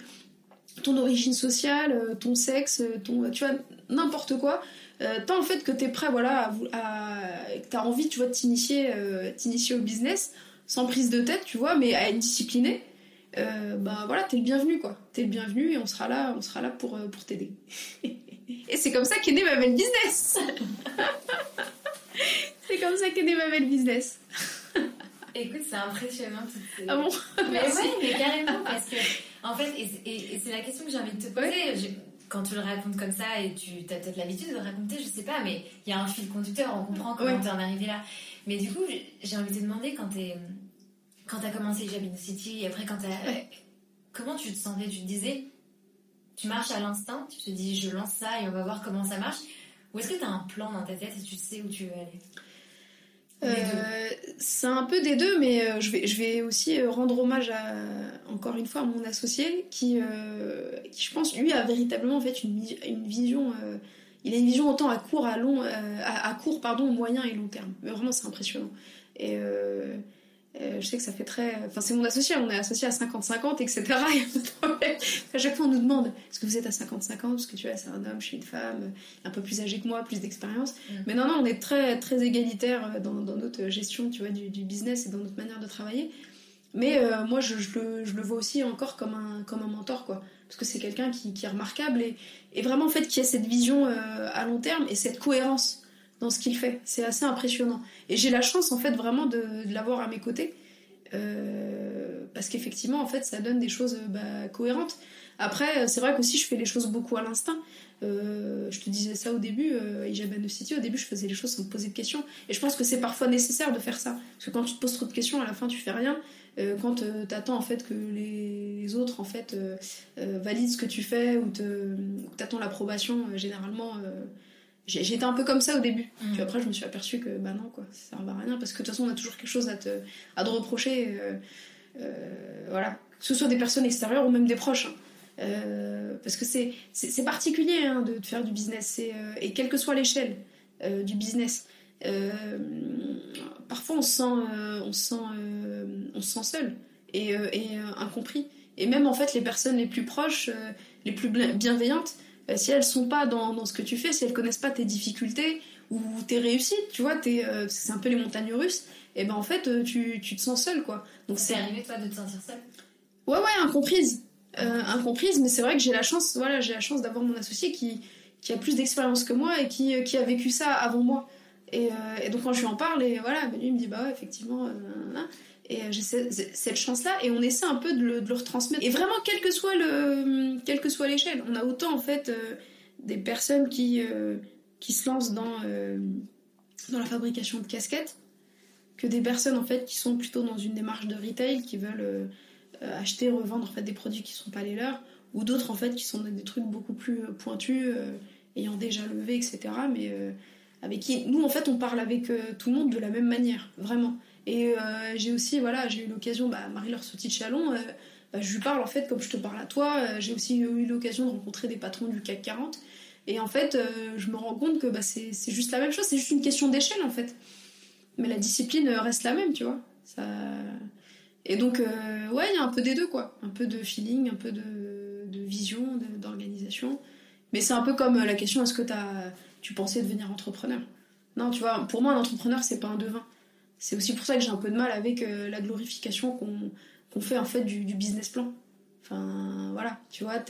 ton origine sociale, ton sexe, ton, tu vois, n'importe quoi. Euh, tant en fait que tu es prêt, voilà, à, que tu as envie, tu vois, de t'initier, euh, t'initier au business, sans prise de tête, tu vois, mais à être discipliné, euh, bah voilà, t'es le bienvenu, quoi. T'es le bienvenu et on sera là, on sera là pour, euh, pour t'aider. et c'est comme ça qu'est né ma belle business C'est comme ça qu'est né ma belle business. Écoute, c'est impressionnant. Ah bon? Mais oui, mais carrément, parce que, en fait, et, c'est la question que j'ai envie de te poser. quand tu le racontes comme ça, et tu as peut-être l'habitude de le raconter, je sais pas, mais il y a un fil conducteur, on comprend comment t'es en arrivé là. Mais du coup, j'ai envie de te demander, quand t'es quand t'as commencé Jabin City, et après quand t'as... Comment tu te sentais? Tu te disais, tu marches à l'instinct, tu te dis je lance ça et on va voir comment ça marche Ou est-ce que t'as un plan dans ta tête et tu sais où tu veux aller? Euh, c'est un peu des deux, mais euh, je, vais, je vais aussi euh, rendre hommage à, encore une fois à mon associé qui, qui je pense, lui, a véritablement fait une, une vision. il a une vision autant à court, à long, à, à, court, pardon, moyen et long terme. Mais vraiment, c'est impressionnant. Et euh, je sais que ça fait très. Enfin, c'est mon associé, on est associé à 50-50, etc. à chaque fois, on nous demande est-ce que vous êtes à 50-50 Parce que tu vois, c'est un homme, je suis une femme, un peu plus âgé que moi, plus d'expérience. Mm. Mais non, non, on est très, très égalitaire euh, dans, dans notre gestion tu vois, du, du, business et dans notre manière de travailler. Mais euh, moi, je, je, le, je, le, vois aussi encore comme un, comme un mentor, quoi. Parce que c'est quelqu'un qui, qui, est remarquable et, et, vraiment, en fait, qui a cette vision à long terme et cette cohérence dans ce qu'il fait. C'est assez impressionnant. Et j'ai la chance, en fait, vraiment de, l'avoir à mes côtés. Euh, parce qu'effectivement, en fait, ça donne des choses bah, cohérentes. Après, c'est vrai qu'aussi, je fais les choses beaucoup à l'instinct. Euh, je te disais ça au début, euh, de City, au début, je faisais les choses sans me poser de questions. Et je pense que c'est parfois nécessaire de faire ça. Parce que quand tu te poses trop de questions, à la fin, tu fais rien. Euh, quand tu attends en fait que les autres en fait valident ce que tu fais ou tu attends l'approbation, généralement J'étais un peu comme ça au début. Mm. Puis après, je me suis aperçue que bah non, quoi, ça sert à rien parce que de toute façon, on a toujours quelque chose à te, à te reprocher. Euh, euh, voilà. Que ce soit des personnes extérieures ou même des proches. Hein. Euh, parce que c'est, c'est, particulier hein, de, faire du business. et quelle que soit l'échelle du business, parfois on se sent, on sent, on se sent seul et, et incompris. Et même en fait, les personnes les plus proches, les plus bienveillantes, si elles sont pas dans, ce que tu fais, si elles connaissent pas tes difficultés ou tes réussites, tu vois, euh, c'est un peu les montagnes russes, et ben en fait, euh, tu, te sens seule, quoi. Donc c'est arrivé, toi, de te sentir seule? Ouais, ouais, incomprise. incomprise, mais c'est vrai que j'ai la chance, voilà, j'ai la chance d'avoir mon associé qui, qui a plus d'expérience que moi et qui, qui a vécu ça avant moi. Et, donc quand je lui en parle, et voilà, lui il me dit, bah ouais, effectivement, et j'ai cette chance-là, et on essaie un peu de le, retransmettre. Et vraiment, quel que soit le, quelle que soit l'échelle, on a autant en fait euh, des personnes qui, euh, qui se lancent dans, euh, dans la fabrication de casquettes, que des personnes en fait qui sont plutôt dans une démarche de retail, qui veulent acheter, revendre en fait des produits qui ne sont pas les leurs, ou d'autres en fait qui sont dans des trucs beaucoup plus pointus, ayant déjà levé, etc. Mais avec qui nous en fait on parle avec tout le monde de la même manière, vraiment. Et euh, j'ai aussi, voilà, j'ai eu l'occasion, bah, Marie-Laure de Chalon, euh, bah, je lui parle en fait comme je te parle à toi. Euh, j'ai aussi eu l'occasion de rencontrer des patrons du CAC 40. Et en fait, je me rends compte que bah, c'est juste la même chose, c'est juste une question d'échelle en fait. Mais la discipline reste la même, tu vois. Et donc, ouais, il y a un peu des deux, quoi. Un peu de feeling, un peu de, de vision, d'organisation. Mais c'est un peu comme la question est-ce que tu pensais devenir entrepreneur? Non, tu vois, pour moi, un entrepreneur, c'est pas un devin c'est aussi pour ça que j'ai un peu de mal avec euh, la glorification qu'on fait en fait du, business plan. Enfin voilà, tu vois,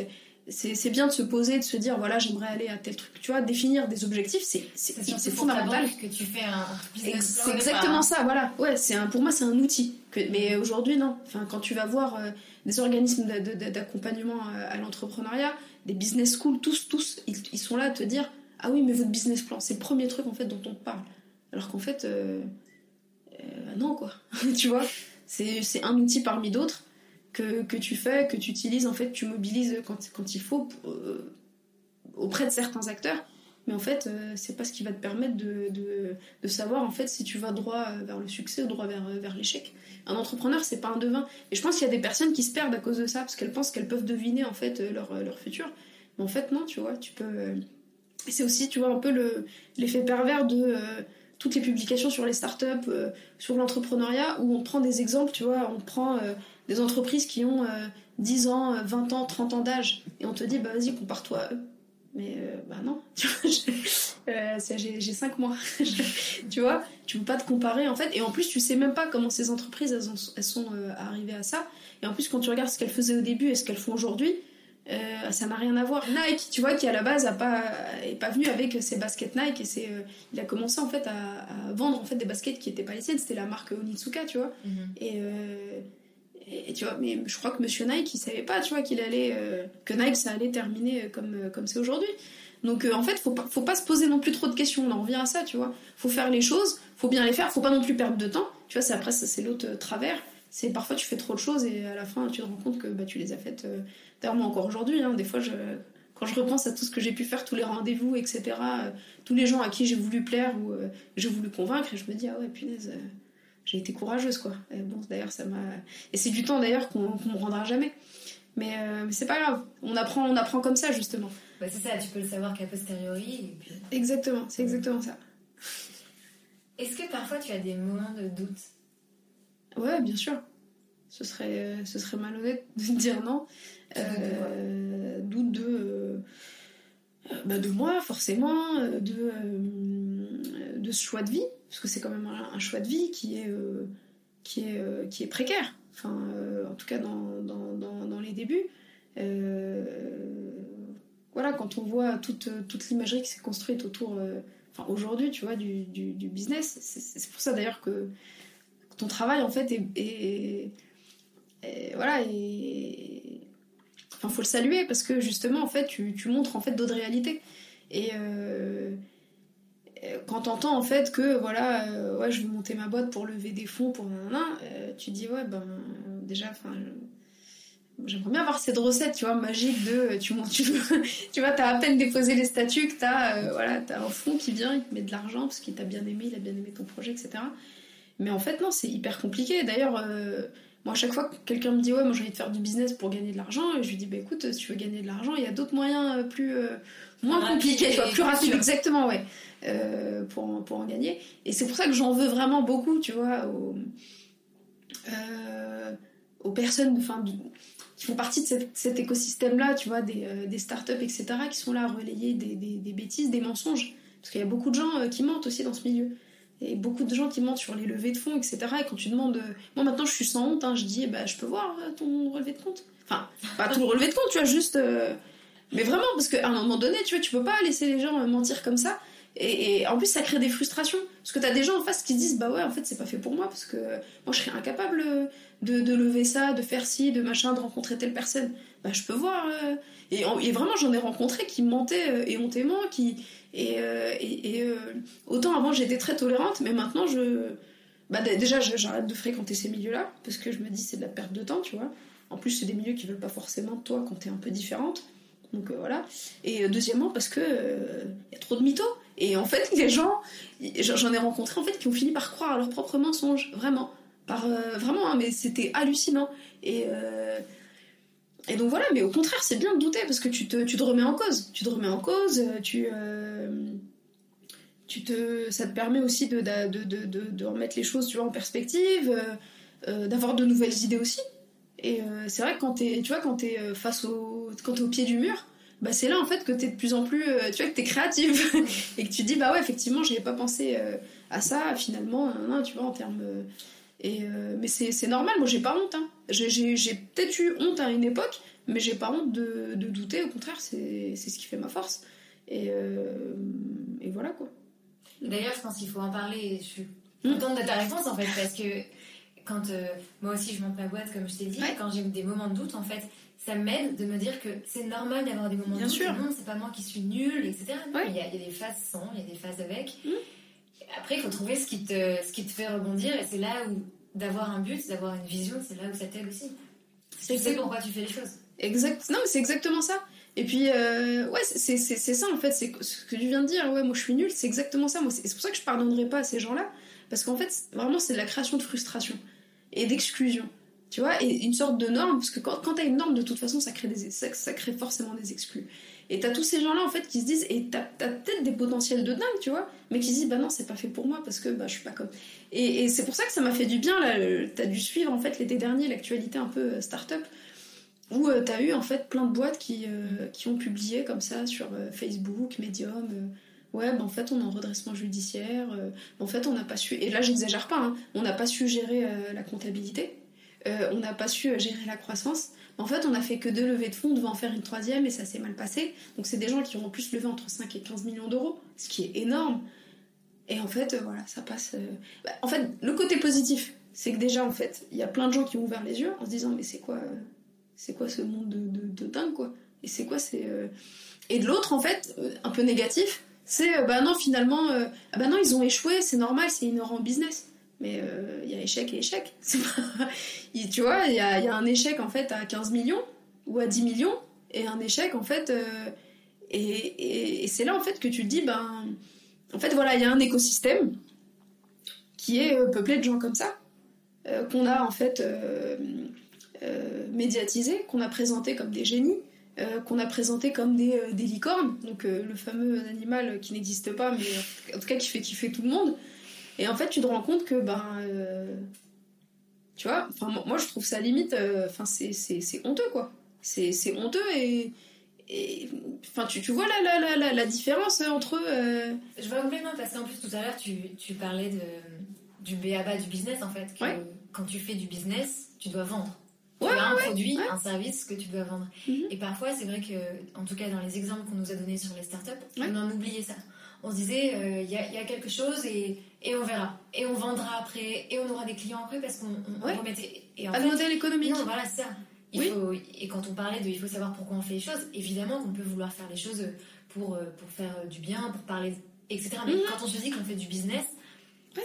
c'est bien de se poser, de se dire voilà j'aimerais aller à tel truc, tu vois, définir des objectifs, c'est fondamental. que tu fais un business C'est exactement ça, voilà. Ouais, c'est pour moi c'est un outil. Que, mais aujourd'hui non. Enfin quand tu vas voir euh, des organismes d'accompagnement euh, à l'entrepreneuriat, des business schools, tous tous ils, sont là à te dire ah oui mais votre business plan c'est le premier truc en fait dont on te parle. Alors qu'en fait euh, non, quoi. tu vois C'est un outil parmi d'autres que, que, tu fais, que tu utilises, en fait, tu mobilises quand, quand il faut euh, auprès de certains acteurs. mais en fait, euh, c'est pas ce qui va te permettre de, de, de, savoir en fait si tu vas droit euh, vers le succès ou droit vers, euh, vers l'échec. Un entrepreneur, c'est pas un devin. Et je pense qu'il y a des personnes qui se perdent à cause de ça, parce qu'elles pensent qu'elles peuvent deviner en fait leur, leur futur. Mais en fait, non, tu vois, tu peux. C'est aussi, tu vois, un peu l'effet pervers de toutes les publications sur les startups, sur l'entrepreneuriat, où on prend des exemples, tu vois, on prend des entreprises qui ont 10 ans, 20 ans, 30 ans d'âge, et on te dit, bah vas-y, compare-toi à eux. Mais euh, bah non, euh, j'ai 5 mois. tu vois, tu peux pas te comparer en fait. Et en plus, tu sais même pas comment ces entreprises elles, elles sont euh, arrivées à ça. Et en plus, quand tu regardes ce qu'elles faisaient au début et ce qu'elles font aujourd'hui, ça n'a rien à voir. Nike, tu vois, qui à la base a pas, est pas venu avec ses baskets Nike et c'est, il a commencé en fait à, vendre en fait des baskets qui étaient pas les siennes. C'était la marque Onitsuka, tu vois. Mm-hmm. Et et, tu vois, mais je crois que Monsieur Nike, il savait pas, tu vois, qu'il allait, euh, que Nike, ça allait terminer euh, comme euh, comme c'est aujourd'hui. Donc en fait, faut pas, faut pas se poser non plus trop de questions. On en revient à ça, tu vois. Faut faire les choses, faut bien les faire, faut pas non plus perdre de temps. Tu vois, c'est après ça, c'est l'autre travers. C'est parfois tu fais trop de choses et à la fin tu te rends compte que bah, tu les as faites. D'ailleurs moi encore aujourd'hui, hein, des fois je, quand je repense à tout ce que j'ai pu faire, tous les rendez-vous, etc., tous les gens à qui j'ai voulu plaire ou j'ai voulu convaincre, et je me dis ah ouais punaise j'ai été courageuse quoi. Et bon d'ailleurs ça m'a et c'est du temps d'ailleurs qu'on ne me rendra jamais. Mais, euh, mais c'est pas grave, on apprend on apprend comme ça justement. Bah, c'est ça, tu peux le savoir qu'à posteriori. Exactement, c'est exactement ça. Est-ce que parfois tu as des moments de doute? Ouais, bien sûr. Ce serait ce serait malhonnête de dire non. Euh, doute de euh, bah de moi forcément, de de ce choix de vie parce que c'est quand même un, choix de vie qui est, euh, qui est, euh, qui est précaire, enfin, euh, en tout cas dans, dans, dans, les débuts. voilà, quand on voit toute, toute l'imagerie qui s'est construite autour, enfin aujourd'hui, tu vois, du, du, business, c'est pour ça d'ailleurs que ton travail en fait est, voilà, et enfin, faut le saluer parce que justement, en fait, tu, tu montres en fait d'autres réalités. Et, quand t'entends en fait que voilà euh, ouais je vais monter ma boîte pour lever des fonds pour un euh, tu dis ouais ben déjà enfin j'aimerais bien avoir cette recette tu vois magique de tu tu, tu vois t'as à peine déposé les statuts que t'as euh, voilà t'as un fonds qui vient il te met de l'argent parce qu'il t'a bien aimé il a bien aimé ton projet etc mais en fait non c'est hyper compliqué d'ailleurs moi, à chaque fois que quelqu'un me dit ouais, moi j'ai envie de faire du business pour gagner de l'argent, et je lui dis bah écoute, si tu veux gagner de l'argent, il y a d'autres moyens plus moins compliqués, plus rapides, exactement, ouais. Euh, pour, pour en gagner. Et c'est pour ça que j'en veux vraiment beaucoup, tu vois, aux, euh, aux personnes enfin, qui font partie de cet écosystème-là, tu vois, des, euh, des, startups, etc., qui sont là à relayer des, des, des bêtises, des mensonges. Parce qu'il y a beaucoup de gens qui mentent aussi dans ce milieu. Et beaucoup de gens qui mentent sur les levées de fonds, etc. Et quand tu demandes. Moi maintenant je suis sans honte, hein, je dis bah, je peux voir ton relevé de compte. Enfin, pas ton relevé de compte, tu vois, juste. Mais vraiment, parce qu'à un moment donné, tu vois, tu peux pas laisser les gens mentir comme ça. Et, en plus, ça crée des frustrations. Parce que t'as des gens en face qui disent Bah ouais, en fait, c'est pas fait pour moi, parce que moi, je serais incapable de, de, lever ça, de faire ci, de machin, de rencontrer telle personne. Bah, je peux voir. Euh. Et, et, vraiment, j'en ai rencontré qui mentaient euh, éhontément, qui. Et, euh, et autant avant, j'étais très tolérante, mais maintenant, je. Bah, déjà, j'arrête de fréquenter ces milieux-là, parce que je me dis c'est de la perte de temps, tu vois. En plus, c'est des milieux qui veulent pas forcément de toi quand t'es un peu différente. Donc voilà. Et deuxièmement, parce que il y a trop de mythos. Et en fait, les gens, j'en ai rencontré en fait qui ont fini par croire à leurs propres mensonges, vraiment, par euh, vraiment, hein, mais c'était hallucinant. Et euh, et donc voilà, mais au contraire, c'est bien de douter parce que tu te, tu te remets en cause, tu te remets en cause, tu euh, tu te, ça te permet aussi de, de, de, de, remettre les choses tu vois, en perspective, d'avoir de nouvelles idées aussi. Et c'est vrai que quand t'es, tu vois, quand t'es face au, quand es au pied du mur, bah c'est là en fait que tu es de plus en plus euh, tu vois que tu es créative et que tu dis bah ouais effectivement j'y ai pas pensé euh, à ça finalement tu vois en termes euh, mais c'est normal moi j'ai pas honte hein. j'ai peut-être eu honte à une époque mais j'ai pas honte de, de douter au contraire c'est ce qui fait ma force et, et voilà quoi d'ailleurs je pense qu'il faut en parler je suis hmm. contente de ta réponse en fait parce que quand moi aussi je monte ma boîte comme je t'ai dit quand j'ai des moments de doute en fait ça m'aide de me dire que c'est normal d'avoir des moments Bien de sûr. c'est pas moi qui suis nulle, etc. Il, y a, des phases sans, il y a des phases avec. Mmh. Après, il faut trouver ce qui, te, ce qui te fait rebondir, et c'est là où d'avoir un but, d'avoir une vision, c'est là où ça t'aide aussi. Tu sais pourquoi tu fais les choses. Exact. Non, mais c'est exactement ça. Et puis, euh, ouais, c'est ça en fait, c'est ce que tu viens de dire, ouais, moi je suis nulle, c'est exactement ça. Moi, c'est pour ça que je pardonnerai pas à ces gens-là, parce qu'en fait, vraiment, c'est de la création de frustration et d'exclusion. Tu vois, et une sorte de norme, parce que quand, quand t'as une norme, de toute façon, ça crée, des, ça, ça crée forcément des exclus. Et t'as tous ces gens-là, en fait, qui se disent, et t'as as, peut-être des potentiels de dingue, tu vois, mais qui se disent, bah non, c'est pas fait pour moi, parce que bah, je suis pas comme. Et, et c'est pour ça que ça m'a fait du bien, là. T'as dû suivre, en fait, l'été dernier, l'actualité un peu euh, start-up, où euh, t'as eu, en fait, plein de boîtes qui, euh, qui ont publié comme ça sur euh, Facebook, Medium. Ouais, bah en fait, on est en redressement judiciaire. en fait, on n'a pas su. Et là, j'exagère pas, hein, on n'a pas su gérer la comptabilité. on n'a pas su gérer la croissance. En fait, on a fait que deux levées de fonds, on devait en faire une troisième et ça s'est mal passé. Donc, c'est des gens qui ont en plus levé entre 5 et 15 millions d'euros, ce qui est énorme. Et en fait, euh, voilà, ça passe. Euh, bah, en fait, le côté positif, c'est que déjà, en fait, il y a plein de gens qui ont ouvert les yeux en se disant, mais c'est quoi, euh, quoi ce monde de, dingue, quoi? Et c'est quoi, c'est. Et de l'autre, en fait, un peu négatif, c'est, bah non, finalement, ah bah non, ils ont échoué, c'est normal, c'est au business. Mais il y a échec et échec. Tu vois, il y a, un échec en fait à 15 millions ou à 10 millions et un échec en fait. et, et, c'est là en fait que tu te dis, ben en fait, voilà, il y a un écosystème qui est euh, peuplé de gens comme ça, euh, qu'on a en fait euh, médiatisé, qu'on a présenté comme des génies, qu'on a présenté comme des licornes, donc le fameux animal qui n'existe pas, mais en tout cas qui fait kiffer tout le monde. Et en fait, tu te rends compte que, ben, tu vois, moi je trouve ça limite, enfin c'est honteux quoi. C'est honteux et, enfin tu, tu vois la, la, la, la différence entre euh... je vois complètement parce qu'en plus tout à l'heure tu, tu parlais de du BABA du business en fait que quand tu fais du business tu dois vendre. Tu as un produit un service que tu dois vendre. Mhm. et parfois c'est vrai que en tout cas dans les exemples qu'on nous a donnés sur les startups on en oubliait ça on se disait euh, il y, a, y, a, quelque chose et, et on verra. Et on vendra après et on aura des clients après parce qu'on remettait et en fait, modèle économique. non voilà ça. Il faut, et quand on parlait de il faut savoir pourquoi on fait les choses, évidemment qu'on peut vouloir faire les choses pour, euh, pour faire euh, du bien, pour parler, etc. Mais mhm. quand on se dit qu'on fait du business,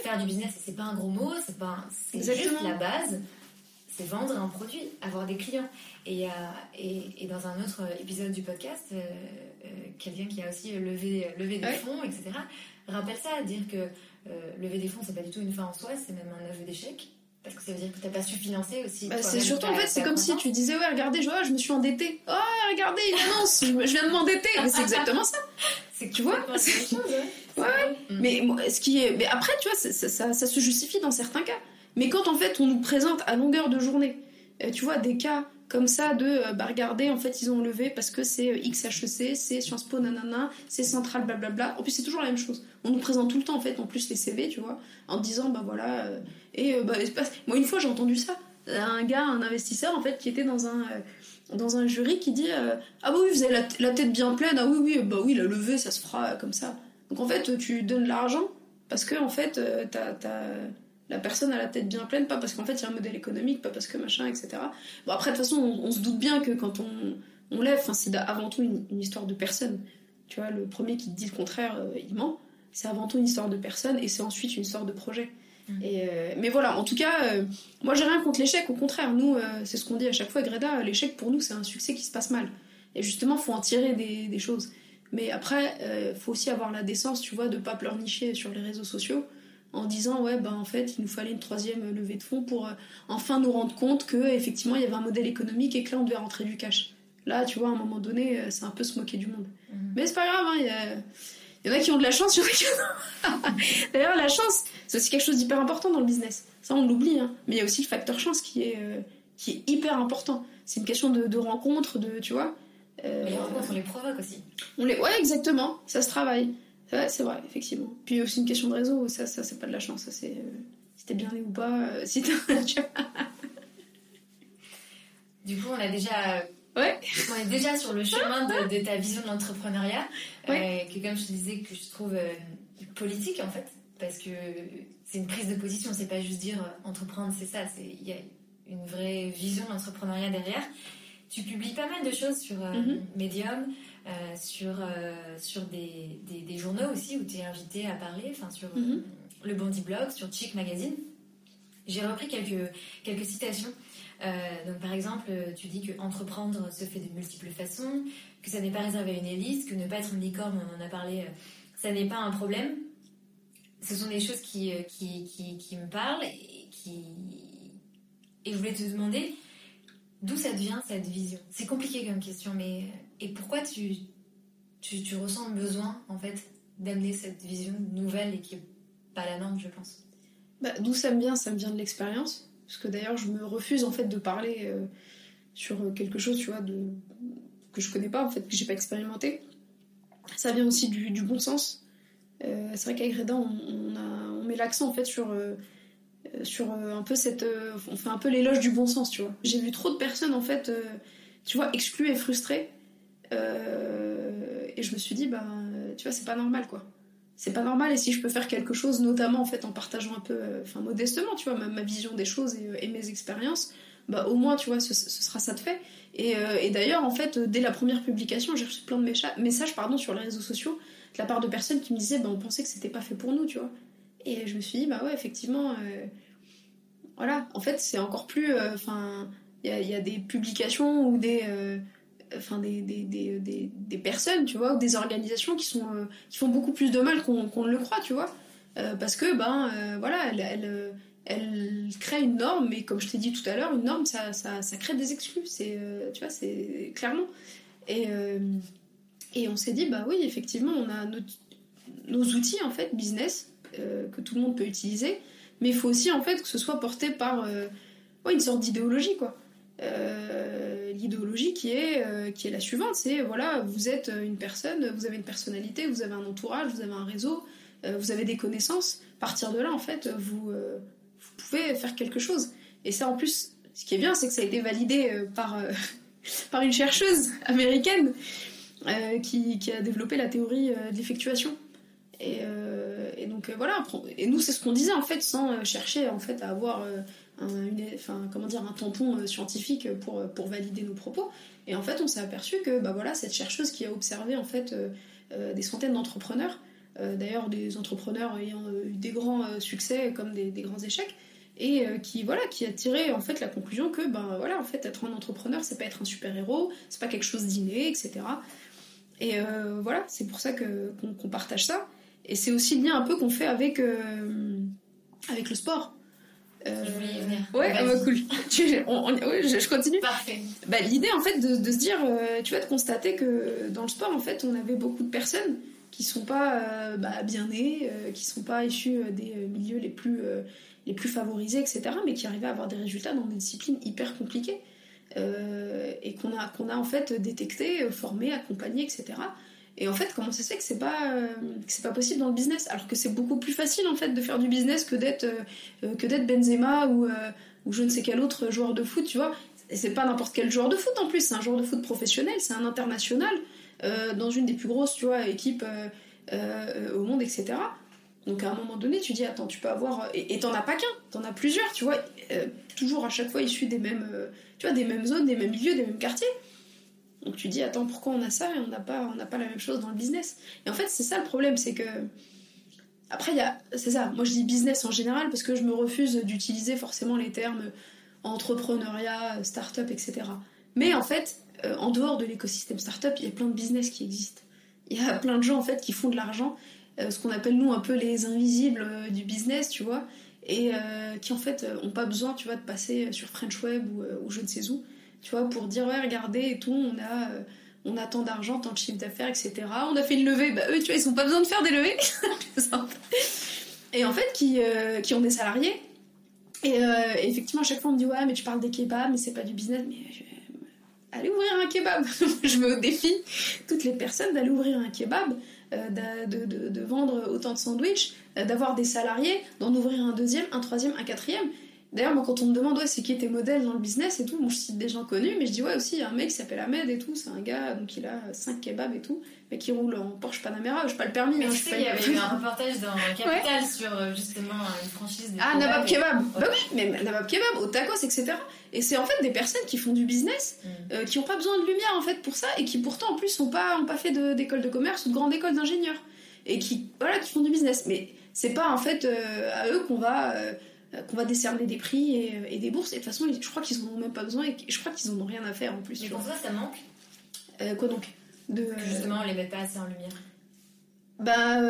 faire du business, c'est pas un gros mot, c'est pas c'est juste la base, c'est vendre un produit, avoir des clients. Et, et, et, dans un autre épisode du podcast, quelqu'un qui a aussi levé, levé des fonds, etc., rappelle ça, dire que lever des fonds, c'est pas du tout une fin en soi, c'est même un aveu d'échec. Parce que ça veut dire que t'as pas su financer aussi. Bah, c'est surtout en fait, c'est comme si tu disais ouais, regardez, je, je me suis endettée. Oh, regardez, une annonce, je, viens de m'endetter. Mais c'est exactement ça. C'est que tu vois. ouais. Mm. Mais ce qui est, mais après, tu vois, ça, ça, ça, se justifie dans certains cas. Mais quand en fait on nous présente à longueur de journée, euh, tu vois, des cas comme ça de euh, bah regardez en fait ils ont levé parce que c'est euh, XHEC, c'est Sciences Po nanana, c'est Central blablabla. En plus c'est toujours la même chose. On nous présente tout le temps en fait en plus les CV, tu vois, en disant bah voilà euh, et bah moi une fois j'ai entendu ça, un gars, un investisseur en fait qui était dans un dans un jury qui dit ah bah oui vous avez la, la, tête bien pleine, ah oui oui bah oui la levée ça se fera comme ça. Donc en fait tu donnes l'argent parce que en fait t'as la personne a la tête bien pleine, pas parce qu'en fait il y a un modèle économique, pas parce que machin, etc. Bon, après, de toute façon, on, se doute bien que quand on, on lève, c'est avant tout une, histoire de personne. Tu vois, le premier qui te dit le contraire, euh, il ment. C'est avant tout une histoire de personne et c'est ensuite une histoire de projet. Mmh. Et euh, mais voilà, en tout cas, euh, moi j'ai rien contre l'échec, au contraire, nous, c'est ce qu'on dit à chaque fois, Greta, l'échec pour nous c'est un succès qui se passe mal. Et justement, faut en tirer des, des choses. Mais après, il faut aussi avoir la décence, tu vois, de pas pleurnicher sur les réseaux sociaux en disant ouais ben en fait il nous fallait une troisième levée de fonds pour euh, enfin nous rendre compte que effectivement il y avait un modèle économique et que là on devait rentrer du cash. Là tu vois à un moment donné euh, c'est un peu se moquer du monde. Mhm. Mais c'est pas grave, hein, il y, en a qui ont de la chance, il y en a qui D'ailleurs la chance c'est aussi quelque chose d'hyper important dans le business. Ça on l'oublie, hein. mais il y a aussi le facteur chance qui est euh, qui est hyper important. C'est une question de, de rencontre, de tu vois. mais les rencontres on les provoque aussi. On les ouais exactement, ça se travaille. Ouais, c'est vrai, effectivement. Puis aussi une question de réseau, ça, ça c'est pas de la chance, ça c'est euh, si t'es bien né ou pas, euh, si Du coup, on a déjà. Ouais. On est déjà sur le chemin de, ta vision de l'entrepreneuriat, euh, que comme je te disais, que je trouve politique en fait, parce que c'est une prise de position, c'est pas juste dire entreprendre, c'est ça, il y a une vraie vision de l'entrepreneuriat derrière. Tu publies pas mal de choses sur mm-hmm. Medium, euh, sur, euh, sur des, des, journaux aussi où tu es invité à parler, enfin sur mhm. euh, le Bondi Blog, sur Chic Magazine. J'ai repris quelques, quelques citations donc par exemple, tu dis que entreprendre se fait de multiples façons, que ça n'est pas réservé à une élite, que ne pas être une licorne, on en a parlé, ça n'est pas un problème. Ce sont des choses qui, qui, qui, qui me parlent et qui... Et je voulais te demander, D'où ça devient cette vision? C'est compliqué comme question, mais et pourquoi tu, tu, ressens le besoin en fait d'amener cette vision nouvelle et qui est pas la norme, je pense? Bah, D'où ça me vient Ça me vient de l'expérience, parce que d'ailleurs je me refuse en fait de parler euh, sur quelque chose, tu vois, de que je connais pas en fait, que j'ai pas expérimenté. Ça vient aussi du, bon sens. Euh, c'est vrai qu'avec Reda, on, on, met l'accent en fait sur euh, sur un peu cette. On fait un peu l'éloge du bon sens, tu vois. J'ai vu trop de personnes, en fait, tu vois, exclues et frustrées. Et je me suis dit, bah, tu vois, c'est pas normal, quoi. C'est pas normal, et si je peux faire quelque chose, notamment en fait en partageant un peu, enfin modestement, tu vois, ma, vision des choses et, mes expériences, bah au moins, tu vois, ce, sera ça de fait. Et, d'ailleurs, en fait, dès la première publication, j'ai reçu plein de messages pardon, sur les réseaux sociaux de la part de personnes qui me disaient, bah, on pensait que c'était pas fait pour nous, tu vois. Et je me suis dit, bah ouais, effectivement, euh, voilà, en fait, c'est encore plus. Euh, enfin, il y, a des publications ou des. Euh, enfin, des, des, des, des, personnes, tu vois, ou des organisations qui, sont, qui font beaucoup plus de mal qu'on ne le croit, tu vois. parce que, ben, voilà, elles, elles, elles, créent une norme, mais comme je t'ai dit tout à l'heure, une norme, ça, ça, crée des exclus, c'est, tu vois, c'est clairement. Et, et on s'est dit, bah oui, effectivement, on a nos outils, en fait, business, euh, que tout le monde peut utiliser, mais il faut aussi en fait que ce soit porté par euh, une sorte d'idéologie quoi. Euh, l'idéologie qui est qui est la suivante, c'est voilà, vous êtes une personne, vous avez une personnalité, vous avez un entourage, vous avez un réseau, vous avez des connaissances. À partir de là, en fait, vous, vous pouvez faire quelque chose. Et ça, en plus, ce qui est bien, c'est que ça a été validé par par une chercheuse américaine qui, qui, a développé la théorie de l'effectuation. Et, euh, donc euh, voilà, et nous c'est ce qu'on disait en fait, sans euh, chercher en fait à avoir un, enfin, comment dire, un tampon scientifique pour, pour valider nos propos. Et en fait, on s'est aperçu que bah voilà, cette chercheuse qui a observé en fait des centaines d'entrepreneurs, d'ailleurs des entrepreneurs ayant eu des grands succès comme des, grands échecs, et qui voilà, qui a tiré en fait la conclusion que ben voilà, en fait, être un entrepreneur, c'est pas être un super héros, c'est pas quelque chose d'inné, etc. Et voilà, c'est pour ça que qu'on partage ça. Et c'est aussi le lien un peu qu'on fait avec, euh, avec le sport. Euh, je voulais y venir. Ouais, ah bah, cool. je, continue. Parfait. Bah, L'idée, en fait, de, de, se dire, euh, tu vois, de constater que dans le sport, en fait, on avait beaucoup de personnes qui sont pas bah, bien nées, qui sont pas issues des milieux les plus, les plus favorisés, etc., mais qui arrivaient à avoir des résultats dans des disciplines hyper compliquées. et qu'on a, qu'on a en fait détecté, formé, accompagné, etc. Et en fait, comment ça se fait que c'est pas euh, c'est pas possible dans le business? Alors que c'est beaucoup plus facile en fait de faire du business que d'être euh, que d'être Benzema ou euh, ou je ne sais quel autre joueur de foot, tu vois. Et c'est pas n'importe quel joueur de foot en plus, c'est un joueur de foot professionnel, c'est un international dans une des plus grosses, tu vois, équipes au monde, etc. Donc à un moment donné, tu dis attends, tu peux avoir et t'en as pas qu'un, t'en as plusieurs, tu vois, toujours à chaque fois issus des mêmes, tu vois, des mêmes zones, des mêmes milieux, des mêmes quartiers. Donc tu dis, attends, pourquoi on a ça et on n'a pas, on pas la même chose dans le business? Et en fait, c'est ça le problème, c'est que. Après, il y a. C'est ça, moi je dis business en général parce que je me refuse d'utiliser forcément les termes entrepreneuriat, start-up, etc. Mais en fait, euh, en dehors de l'écosystème start-up, il y a plein de business qui existent. Il y a plein de gens en fait qui font de l'argent, euh, ce qu'on appelle nous un peu les invisibles euh, du business, tu vois, et qui en fait n'ont pas besoin, tu vois, de passer sur French Web ou, ou je ne sais où tu vois, pour dire ouais, regardez et tout, on a, euh, on a tant d'argent, tant de chiffre d'affaires, etc. On a fait une levée, bah eux, tu vois, ils n'ont pas besoin de faire des levées. et en fait, qui, euh, qui ont des salariés. Et, euh, effectivement, à chaque fois, on me dit ouais, mais tu parles des kebabs, mais c'est pas du business. Mais allez ouvrir un kebab. je me défie toutes les personnes d'aller ouvrir un kebab. De, de, de, vendre autant de sandwichs, d'avoir des salariés, d'en ouvrir un deuxième, un troisième, un quatrième. D'ailleurs, moi, quand on me demande ouais, c'est qui tes modèles dans le business et tout, moi je cite des gens connus, mais je dis ouais aussi, il y a un mec qui s'appelle Ahmed et tout, c'est un gars, donc il a 5 kebabs et tout, mais qui roule en Porsche Panamera, je pas le permis. Mais hein, sais, il y avait eu un reportage dans Capital sur euh, justement une franchise de. Ah, Nabab Kebab Bah oui, mais Nabab Kebab, au tacos, etc. Et c'est en fait des personnes qui font du business, mm. euh, qui n'ont pas besoin de lumière en fait pour ça, et qui pourtant en plus n'ont pas, ont pas fait d'école de, commerce ou de grande école d'ingénieur. Et qui, voilà, qui font du business. Mais c'est pas en fait euh, à eux qu'on va qu'on va décerner des prix et, des bourses. Et de toute façon, je crois qu'ils en ont même pas besoin et je crois qu'ils en ont rien à faire en plus. Mais pour toi, ça manque Quoi donc? De, Que justement, on les met pas assez en lumière. Bah,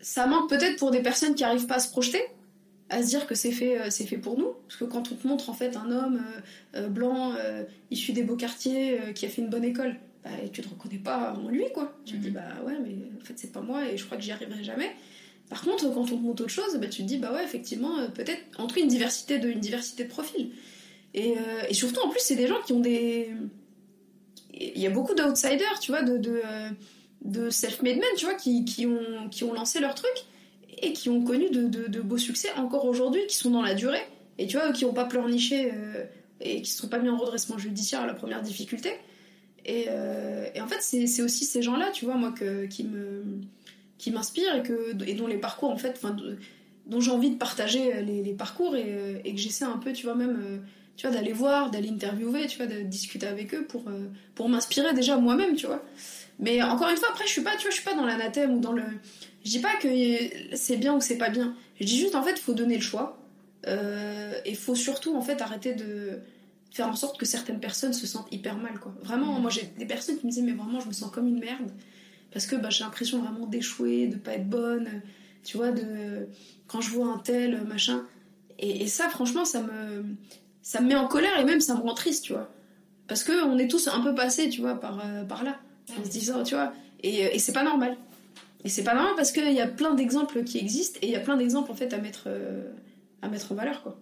ça manque peut-être pour des personnes qui arrivent pas à se projeter à se dire que c'est fait, c'est fait pour nous. Parce que quand on te montre en fait un homme blanc issu des beaux quartiers qui a fait une bonne école, bah, tu te reconnais pas en lui, quoi. Tu te dis, mhm. bah ouais, mais en fait, c'est pas moi et je crois que j'y arriverai jamais. Par contre, quand on te montre autre chose, bah, tu te dis, bah ouais, effectivement, euh, peut-être entre une diversité de, une diversité de profils. Et, euh, et surtout, en plus, c'est des gens qui ont des. Il y a beaucoup d'outsiders, tu vois, de, de, euh, de self-made men, tu vois, qui, ont, lancé leur truc et qui ont connu de, beaux succès encore aujourd'hui, qui sont dans la durée, et tu vois, qui n'ont pas pleurniché et qui ne sont pas mis en redressement judiciaire à la première difficulté. Et, en fait, c'est aussi ces gens-là, tu vois, moi, qui me qui m'inspirent et, que, et dont les parcours, en fait, dont j'ai envie de partager les, parcours et, euh, et que j'essaie un peu, tu vois, même, euh, tu vois, d'aller voir, d'aller interviewer, tu vois, de discuter avec eux pour, pour m'inspirer déjà moi-même, tu vois. Mais encore une fois, après, je suis pas, tu vois, je suis pas dans l'anathème ou dans le. Je dis pas que c'est bien ou que c'est pas bien. Je dis juste, en fait, faut donner le choix. et il faut surtout, en fait, arrêter de faire en sorte que certaines personnes se sentent hyper mal quoi. Vraiment, moi j'ai des personnes qui me disaient mais vraiment je me sens comme une merde parce que bah, j'ai l'impression vraiment d'échouer, de pas être bonne, tu vois, de quand je vois un tel machin. Et, ça franchement ça me ça me met en colère et même ça me rend triste, tu vois. Parce que on est tous un peu passés, tu vois, par, euh, par là, en se disant, tu vois, et, et c'est pas normal. Et c'est pas normal parce qu'il y a plein d'exemples qui existent et il y a plein d'exemples en fait à mettre, euh, à mettre en valeur, quoi.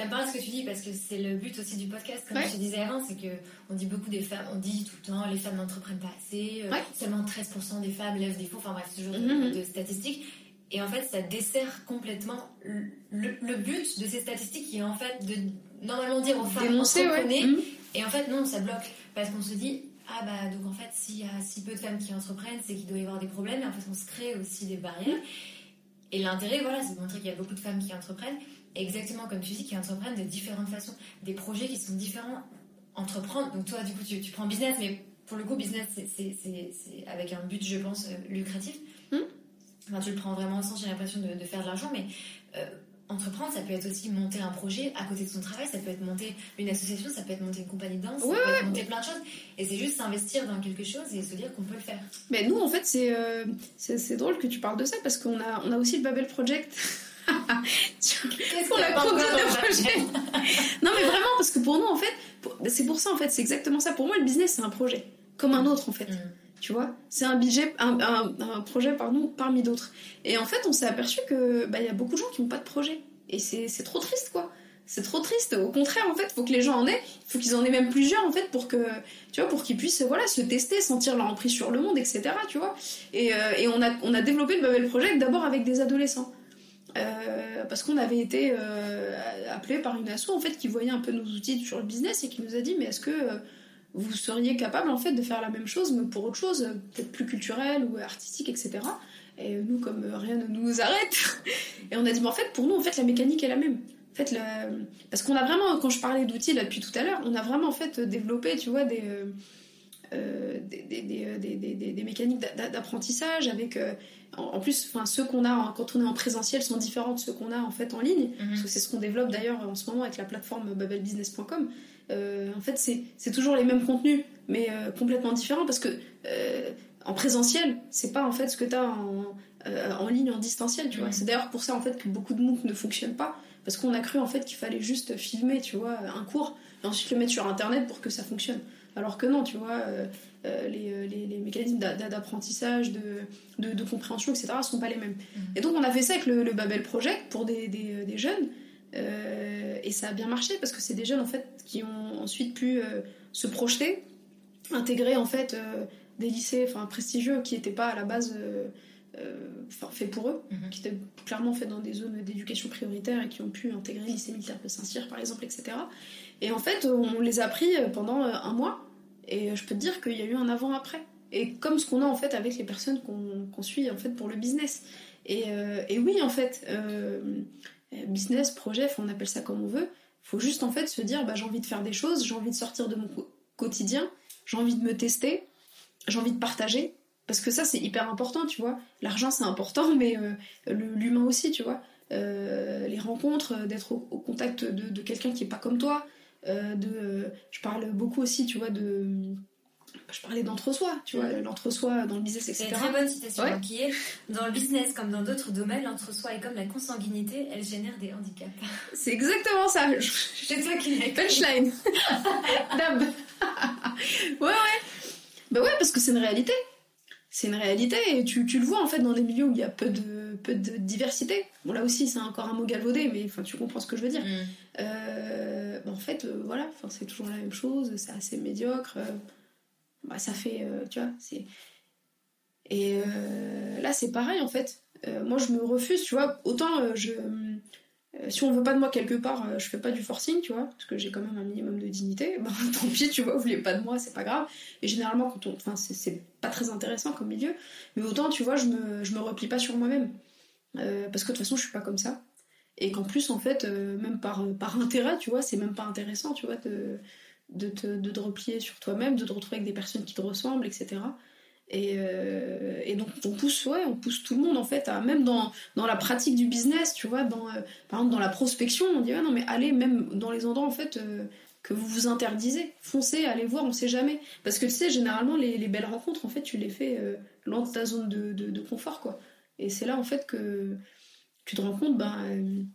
Ça me parle ce que tu dis parce que c'est le but aussi du podcast, comme je disais avant, c'est que on dit beaucoup des femmes, on dit tout le temps les femmes n'entreprennent pas assez, euh, seulement 13% des femmes lèvent des fonds, enfin bref, ce genre de, mhm. statistiques. Et en fait, ça dessert complètement le, but de ces statistiques qui est en fait de normalement dire aux femmes Dénoncer, mhm. Et en fait, non, ça bloque parce qu'on se dit ah bah donc en fait s'il y a si peu de femmes qui entreprennent, c'est qu'il doit y avoir des problèmes. Et en fait, on se crée aussi des barrières. Et l'intérêt, voilà, c'est de montrer qu'il y a beaucoup de femmes qui entreprennent exactement comme tu dis, qui entreprennent de différentes façons, des projets qui sont différents. Entreprendre, donc toi, du coup, tu, prends business, mais pour le coup, business, c'est avec un but, je pense, euh, lucratif. Hmm. Enfin, tu le prends vraiment au sens, j'ai l'impression de, faire de l'argent, mais euh, entreprendre, ça peut être aussi monter un projet à côté de son travail, ça peut être monter une association, ça peut être monter une compagnie de danse, ça peut être monter plein de choses. Et c'est juste s'investir dans quelque chose et se dire qu'on peut le faire. Mais nous, en fait, c'est euh, drôle que tu parles de ça parce qu'on a, on a aussi le Babel Project. Pour la projet. non mais vraiment parce que pour nous en fait, c'est pour ça en fait, c'est exactement ça. Pour moi le business c'est un projet comme un autre en fait. Mm. Tu vois, c'est un budget, un, un, projet pardon parmi d'autres. Et en fait on s'est aperçu que bah y a beaucoup de gens qui n'ont pas de projet et c'est trop triste quoi. C'est trop triste. Au contraire, en fait, faut que les gens en aient. Il faut qu'ils en aient même plusieurs, en fait, pour que, tu vois, pour qu'ils puissent, voilà, se tester, sentir leur emprise sur le monde, etc. Tu vois. Et, euh, et on a, on a développé le Babel Project d'abord avec des adolescents. Euh, parce qu'on avait été euh, appelé par une asso en fait qui voyait un peu nos outils sur le business et qui nous a dit mais est-ce que euh, vous seriez capable en fait de faire la même chose mais pour autre chose peut-être plus culturelle ou artistique etc et nous comme rien ne nous arrête et on a dit mais en fait pour nous en fait la mécanique est la même. En fait parce qu'on a vraiment quand je parlais d'outils là depuis tout à l'heure on a vraiment en fait développé tu vois des des, des, des, mécaniques d'apprentissage avec en plus, enfin, ceux qu'on a quand on est en présentiel sont différents de ceux qu'on a en fait en ligne, parce que c'est ce qu'on développe d'ailleurs en ce moment avec la plateforme babelbusiness.com. Euh, en fait, c'est toujours les mêmes contenus, mais euh, complètement différents, parce que euh, en présentiel, c'est pas en fait ce que tu as en, en, ligne, en distanciel, tu vois. Mhm. C'est d'ailleurs pour ça en fait que beaucoup de MOOC ne fonctionnent pas, parce qu'on a cru en fait qu'il fallait juste filmer, tu vois, un cours, et ensuite le mettre sur Internet pour que ça fonctionne. Alors que non, tu vois, euh, euh, euh, les, les, mécanismes d'apprentissage, de, de, compréhension, etc., ne sont pas les mêmes. Mm. Et donc on a fait ça avec le, Babel Project pour des, des, jeunes, et ça a bien marché parce que c'est des jeunes en fait qui ont ensuite pu se projeter, intégrer en fait des lycées enfin, prestigieux qui n'étaient pas à la base faits pour eux, mm-hmm. qui étaient clairement faits dans des zones d'éducation prioritaire et qui ont pu intégrer le lycée militaire de Saint-Cyr par exemple, etc. Et en fait, on les a pris pendant un mois. Et je peux te dire qu'il y a eu un avant-après. Et comme ce qu'on a en fait avec les personnes qu'on suit en fait pour le business. Et, euh, et oui, en fait, euh, business, projet, on appelle ça comme on veut. Il faut juste en fait se dire bah, j'ai envie de faire des choses, j'ai envie de sortir de mon quotidien, j'ai envie de me tester, j'ai envie de partager. Parce que ça, c'est hyper important, tu vois. L'argent, c'est important, mais euh, l'humain aussi, tu vois. les rencontres, d'être au, contact de, quelqu'un qui est pas comme toi. de, je parle beaucoup aussi, tu vois, de je parlais d'entre-soi, tu vois, mm. l'entre-soi dans le business, etc. C'est une très bonne citation qui est dans le business comme dans d'autres domaines, l'entre-soi est comme la consanguinité, elle génère des handicaps. C'est exactement ça. C'est toi qui Punchline. Dab. ouais, ouais. Bah ouais, parce que c'est une réalité. C'est une réalité et tu, tu, le vois en fait dans des milieux où il y a peu de, peu de diversité. Bon, là aussi, c'est encore un mot galvaudé, mais enfin, tu comprends ce que je veux dire. Mm. Euh, bah, en fait, euh, voilà, c'est toujours la même chose, c'est assez médiocre. Euh, bah, ça fait, tu vois, c'est... Et là, c'est pareil, en fait. Moi, je me refuse, tu vois, autant je... si on veut pas de moi quelque part, je fais pas du forcing, tu vois, parce que j'ai quand même un minimum de dignité. Bah, tant pis, tu vois, vous voulez pas de moi, c'est pas grave. Et généralement, quand on, enfin, c'est pas très intéressant comme milieu. Mais autant, tu vois, je me, je me replie pas sur moi-même, parce que de toute façon, je suis pas comme ça. Et qu'en plus, en fait, même par, par intérêt, tu vois, c'est même pas intéressant, tu vois, de, de de te replier sur toi-même, de te retrouver avec des personnes qui te ressemblent, etc. Et, euh, et, donc on pousse, ouais, on pousse tout le monde en fait, même dans, dans la pratique du business, tu vois, euh, par exemple dans la prospection, on dit non mais allez même dans les endroits en fait euh, que vous vous interdisez, foncez, allez voir, on sait jamais, parce que tu sais généralement les, les belles rencontres en fait tu les fais loin de ta zone de, de, confort quoi, et c'est là en fait que tu te rends compte, ben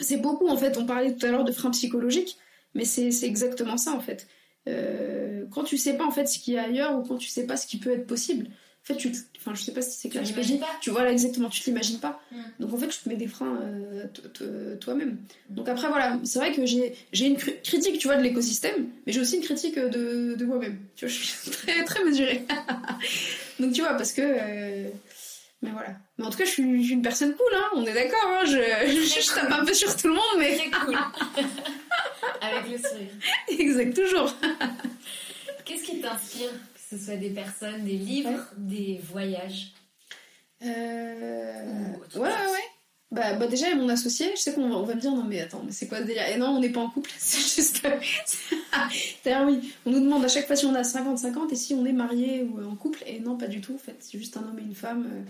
c'est beaucoup en fait, on parlait tout à l'heure de freins psychologiques, mais c'est exactement ça en fait. Euh, quand tu sais pas en fait ce qu'il y a ailleurs ou quand tu sais pas ce qui peut être possible, en fait, tu, enfin, je sais pas si c'est clair. Tu pas. Tu vois là exactement, tu t'imagines pas. Mm. Donc en fait, tu te mets des freins euh, toi-même. Mm. Donc après voilà, c'est vrai que j'ai une critique, tu vois, de l'écosystème, mais j'ai aussi une critique de, de moi-même. Tu vois, je suis très très mesurée. Donc tu vois, parce que euh, mais voilà. Mais en tout cas, je suis, une personne cool, hein. On est d'accord, hein. Je, je, tape un peu sur tout le monde, mais. Très cool. Avec le sourire. Exact, toujours. Qu'est-ce qui t'inspire Que ce soit des personnes, des livres, des voyages euh... Ouais, ouais, ouais. Bah, bah déjà, mon associé, je sais qu'on va, on va me dire non mais attends, mais c'est quoi ce délire? Et non, on n'est pas en couple, c'est juste... D'ailleurs oui, on nous demande à chaque fois si on a 50-50 et si on est marié ou en couple, et non, pas du tout, en fait, c'est juste un homme et une femme. Euh,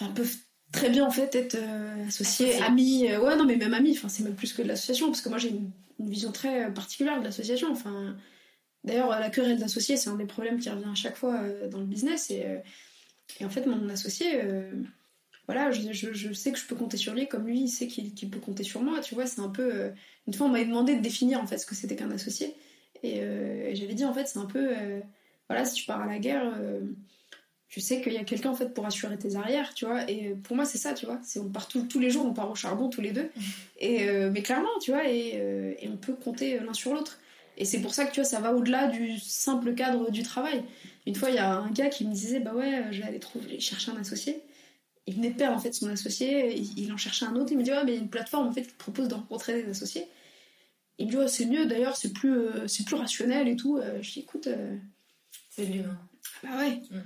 enfin, peuvent très bien en fait être euh, associés, amis, euh, ouais non mais même amis, enfin c'est même plus que de l'association parce que moi j'ai une, vision très particulière de l'association. Enfin d'ailleurs la querelle d'associés c'est un des problèmes qui revient à chaque fois euh, dans le business. Et, et, en fait mon associé voilà je, je, sais que je peux compter sur lui comme lui il sait qu'il peut compter sur moi. Tu vois c'est un peu une fois on m'avait demandé de définir en fait ce que c'était qu'un associé. Et, et j'avais dit en fait c'est un peu voilà si tu pars à la guerre tu sais qu'il y a quelqu'un en fait pour assurer tes arrières, tu vois. Et pour moi, c'est ça, tu vois. C'est on part tous les jours, on part au charbon tous les deux. Et euh, mais clairement, tu vois, et, euh, et on peut compter l'un sur l'autre. Et c'est pour ça que tu vois, ça va au-delà du simple cadre du travail. Une fois, il y a un gars qui me disait, bah ouais, je vais aller trouver, chercher un associé. Il venait de perdre en fait son associé, il, en cherchait un autre. Il me dit, ouais, mais il y a une plateforme en fait qui propose de rencontrer des associés. Il me dit, ouais, c'est mieux d'ailleurs, c'est plus, euh, c'est plus rationnel et tout. je dis, écoute. c'est l'humain. Bah ouais. Mm.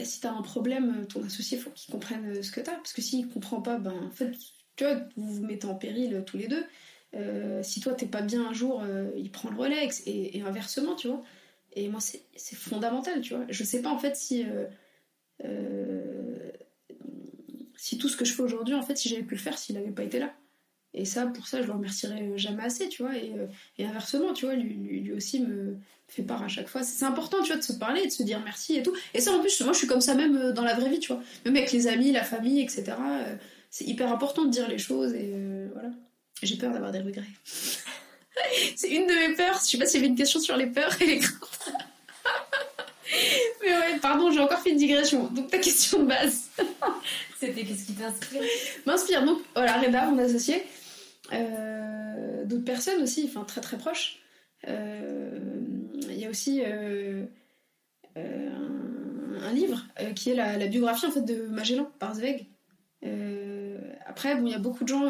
Si t'as un problème, ton associé, faut qu'il comprenne euh, ce que t'as. Parce que s'il comprend pas, ben, en fait, tu vous vous mettez en péril euh, tous les deux. Euh, si toi, t'es pas bien un jour, il prend le relais, et, inversement, tu vois. Et moi, c'est fondamental, tu vois. Je sais pas, en fait, si. si tout ce que je fais aujourd'hui, en fait, si j'avais pu le faire s'il n'avait pas été là. Et ça, pour ça, je le remercierai jamais assez, tu vois. Et, et inversement, tu vois, lui, lui, aussi me fait part à chaque fois. C'est important, tu vois, de se parler, de se dire merci et tout. Et ça, en plus, moi, je suis comme ça même euh, dans la vraie vie, tu vois. Même avec les amis, la famille, etc. Euh, c'est hyper important de dire les choses et euh, voilà. J'ai peur d'avoir des regrets. c'est une de mes peurs. Je sais pas s'il y avait une question sur les peurs et les craintes. Mais ouais, pardon, j'ai encore fait une digression. Donc ta question de base. C'était qu'est-ce qui t'inspire? M'inspire. Donc voilà, Reda, mon associé. D'autres personnes aussi, enfin très très proches. Euh, il y a aussi euh, euh, un, livre qui est la, biographie en fait de Magellan par Zweig. après, bon, il y a beaucoup de gens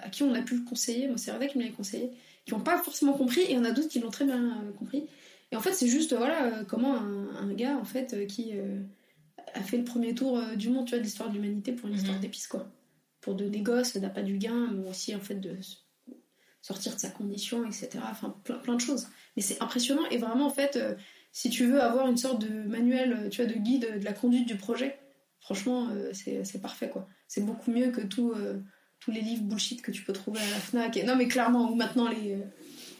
à qui on a pu le conseiller. Moi, c'est Reda qui me l'a conseillé, qui n'ont pas forcément compris, et il y en a d'autres qui l'ont très bien compris. Et en fait, c'est juste voilà comment un, gars en fait qui a fait le premier tour du monde, tu vois, de l'histoire de l'humanité pour une histoire mhm. d'épices quoi, pour de négoces, d'appât du gain, mais aussi en fait de sortir de sa condition, etc. Enfin, plein, plein de choses. Mais c'est impressionnant et vraiment, en fait, euh, si tu veux avoir une sorte de manuel, euh, tu vois, de guide de la conduite du projet, franchement, euh, c'est parfait, quoi. C'est beaucoup mieux que tout, tous les livres bullshit que tu peux trouver à la Fnac. Et, non, mais clairement, ou maintenant les,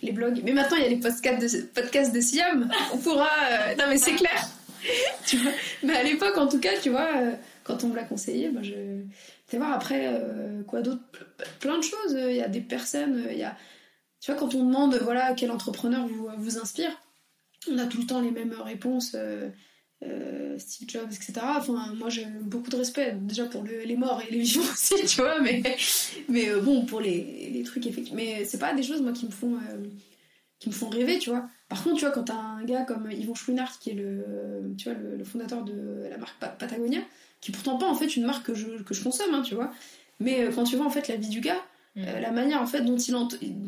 les blogs. Mais maintenant, il y a les podcasts de, podcasts de Siam. On pourra. non, mais c'est clair. tu vois mais à l'époque, en tout cas, tu vois, quand on me l'a conseillé, ben je. Tu vois, après, euh, quoi d'autre? Plein de choses. Il y a des personnes, il y a. Tu vois, quand on demande, voilà, quel entrepreneur vous, vous inspire, on a tout le temps les mêmes réponses. euh, euh, Steve Jobs, etc. Enfin, moi j'ai beaucoup de respect déjà pour le- les morts et les vivants aussi, tu vois, mais, mais euh, bon, pour les, les trucs effectivement. Mais c'est pas des choses, moi, qui me font, euh, qui me font rêver, tu vois. Par contre, tu vois, quand t'as un gars comme Yvon Chouinard, qui est le, tu vois, le, fondateur de la marque Pa- Patagonia, qui est pourtant pas en fait une marque que je, que je consomme, hein, tu vois. Mais euh, quand tu vois en fait la vie du gars, Mm. euh, la manière en fait dont il,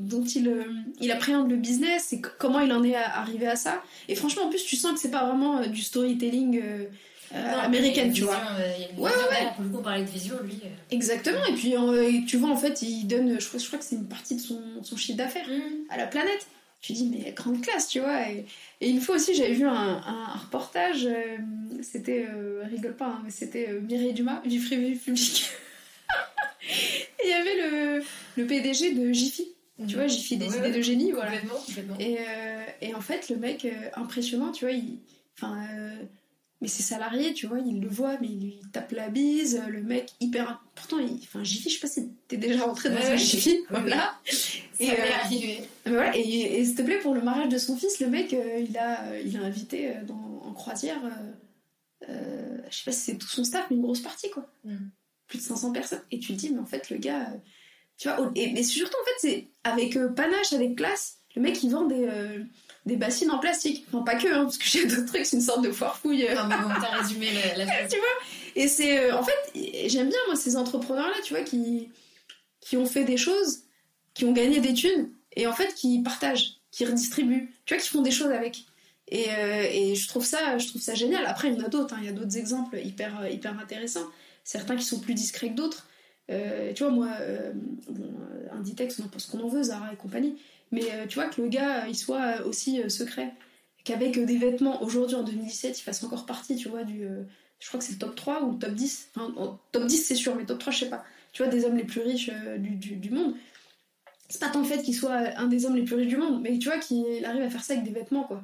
dont il, euh, il appréhende le business et comment il en est à- arrivé à ça. Et franchement, en plus, tu sens que c'est pas vraiment du storytelling Non, américaine, tu vois. vision, une Ouais, vision, ouais, là, Pour le coup, on parlait de visio, lui. Exactement. Et puis tu vois en fait, il donne, je crois, je crois que c'est une partie de son, son chiffre d'affaires à la planète. Tu dis mais grande classe, tu vois. Et, et une fois aussi, j'avais vu un, un reportage. euh, c'était euh, rigole pas, hein, mais c'était euh, Mireille Dumas du privé public. Et il y avait le, le PDG de Jiffy. Tu vois, Jiffy des Ouais, idées ouais. de génie, voilà. Complètement, complètement. Et, et en fait, le mec, impressionnant, tu vois, il. Euh, mais ses salariés, tu vois, il le voit, mais il lui tape la bise. Le mec, hyper. Pourtant, il... enfin, Jiffy, je sais pas si t'es déjà rentré dans Ouais, un ouais, Jiffy. Voilà. Ça Et, euh, arrivé. Mais voilà, et, et s'il te plaît, pour le mariage de son fils, le mec, euh, il, a, euh, il a invité euh, dans, en croisière, euh, euh, je sais pas si c'est tout son staff, mais une grosse partie, quoi. Mm. Plus de 500 personnes. Et tu te dis, mais en fait, le gars, euh, tu vois, et, mais surtout, en fait, c'est avec euh, panache, avec classe, le mec, il vend des, euh, des bassines en plastique. Enfin, pas que, hein, parce que j'ai d'autres trucs, c'est une sorte de foire fouille. Non, mais bon, t'as résumé la, la tu vois Et c'est, euh, en fait, j'aime bien, moi, ces entrepreneurs-là, tu vois, qui, qui ont fait des choses, qui ont gagné des thunes, et en fait, qui partagent, qui redistribuent, tu vois, qui font des choses avec. Et, euh, et je trouve ça, je trouve ça génial. Après, il y en a d'autres, hein, il y a d'autres exemples hyper, euh, hyper intéressants. Certains qui sont plus discrets que d'autres. Euh, tu vois, moi, bon, Inditex, on en pense qu'on en veut, Zara et compagnie. Mais euh, tu vois, que le gars, euh, il soit aussi euh, secret. Qu'avec des vêtements, aujourd'hui, en 2017, il fasse encore partie, tu vois, du. je crois que c'est le top 3 ou le top 10. Enfin, en- top 10, c'est sûr, mais top 3, je sais pas. Tu vois, des hommes les plus riches du, du, du monde. C'est pas tant le fait qu'il soit un des hommes les plus riches du monde, mais tu vois, qu'il arrive à faire ça avec des vêtements, quoi.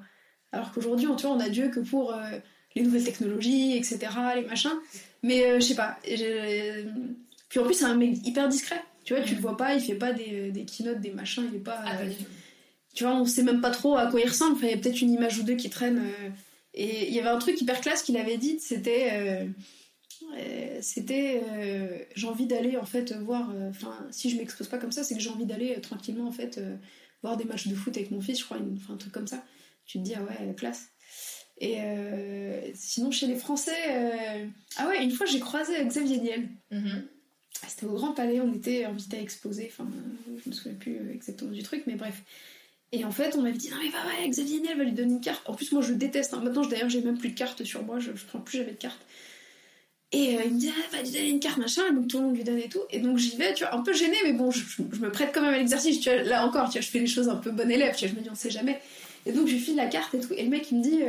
Alors qu'aujourd'hui, on, tu vois, on a Dieu que pour les nouvelles technologies, etc., les machins. Mais euh, je sais pas. Puis en plus, c'est un mec hyper discret. Tu vois, tu le vois pas, il fait pas des, des keynotes, des machins, il est pas. Ah, euh, tu vois, on sait même pas trop à quoi il ressemble. Enfin, il y a peut-être une image ou deux qui traîne. euh, Et il y avait un truc hyper classe qu'il avait dit, c'était. euh, euh, c'était. euh, j'ai envie d'aller, en fait, voir. euh, Enfin, si je m'expose pas comme ça, c'est que j'ai envie d'aller euh, tranquillement, en fait, euh, voir des matchs de foot avec mon fils, je crois, une- enfin, un truc comme ça. Tu te dis, ah ouais, classe. Et euh, sinon, chez les Français. euh, Ah ouais, une fois, j'ai croisé Xavier Niel. Mhm. C'était au Grand Palais, on était invité à exposer, enfin, euh, je me souviens plus euh, exactement du truc, mais bref. Et en fait, on m'avait dit, non mais va, ouais, Xavier Niel va lui donner une carte. En plus, moi, je déteste. hein. Maintenant, d'ailleurs, j'ai même plus de carte sur moi, je, je prends plus jamais de carte. Et euh, il me dit, ah, va lui donner une carte, machin, et donc tout le monde lui donne et tout. Et donc j'y vais, tu vois, un peu gênée, mais bon, je, me prête quand même à l'exercice. Là encore, tu vois, je fais les choses un peu bon élève, tu vois, je me dis, on sait jamais. Et donc, je lui file la carte et tout. Et le mec, il me dit,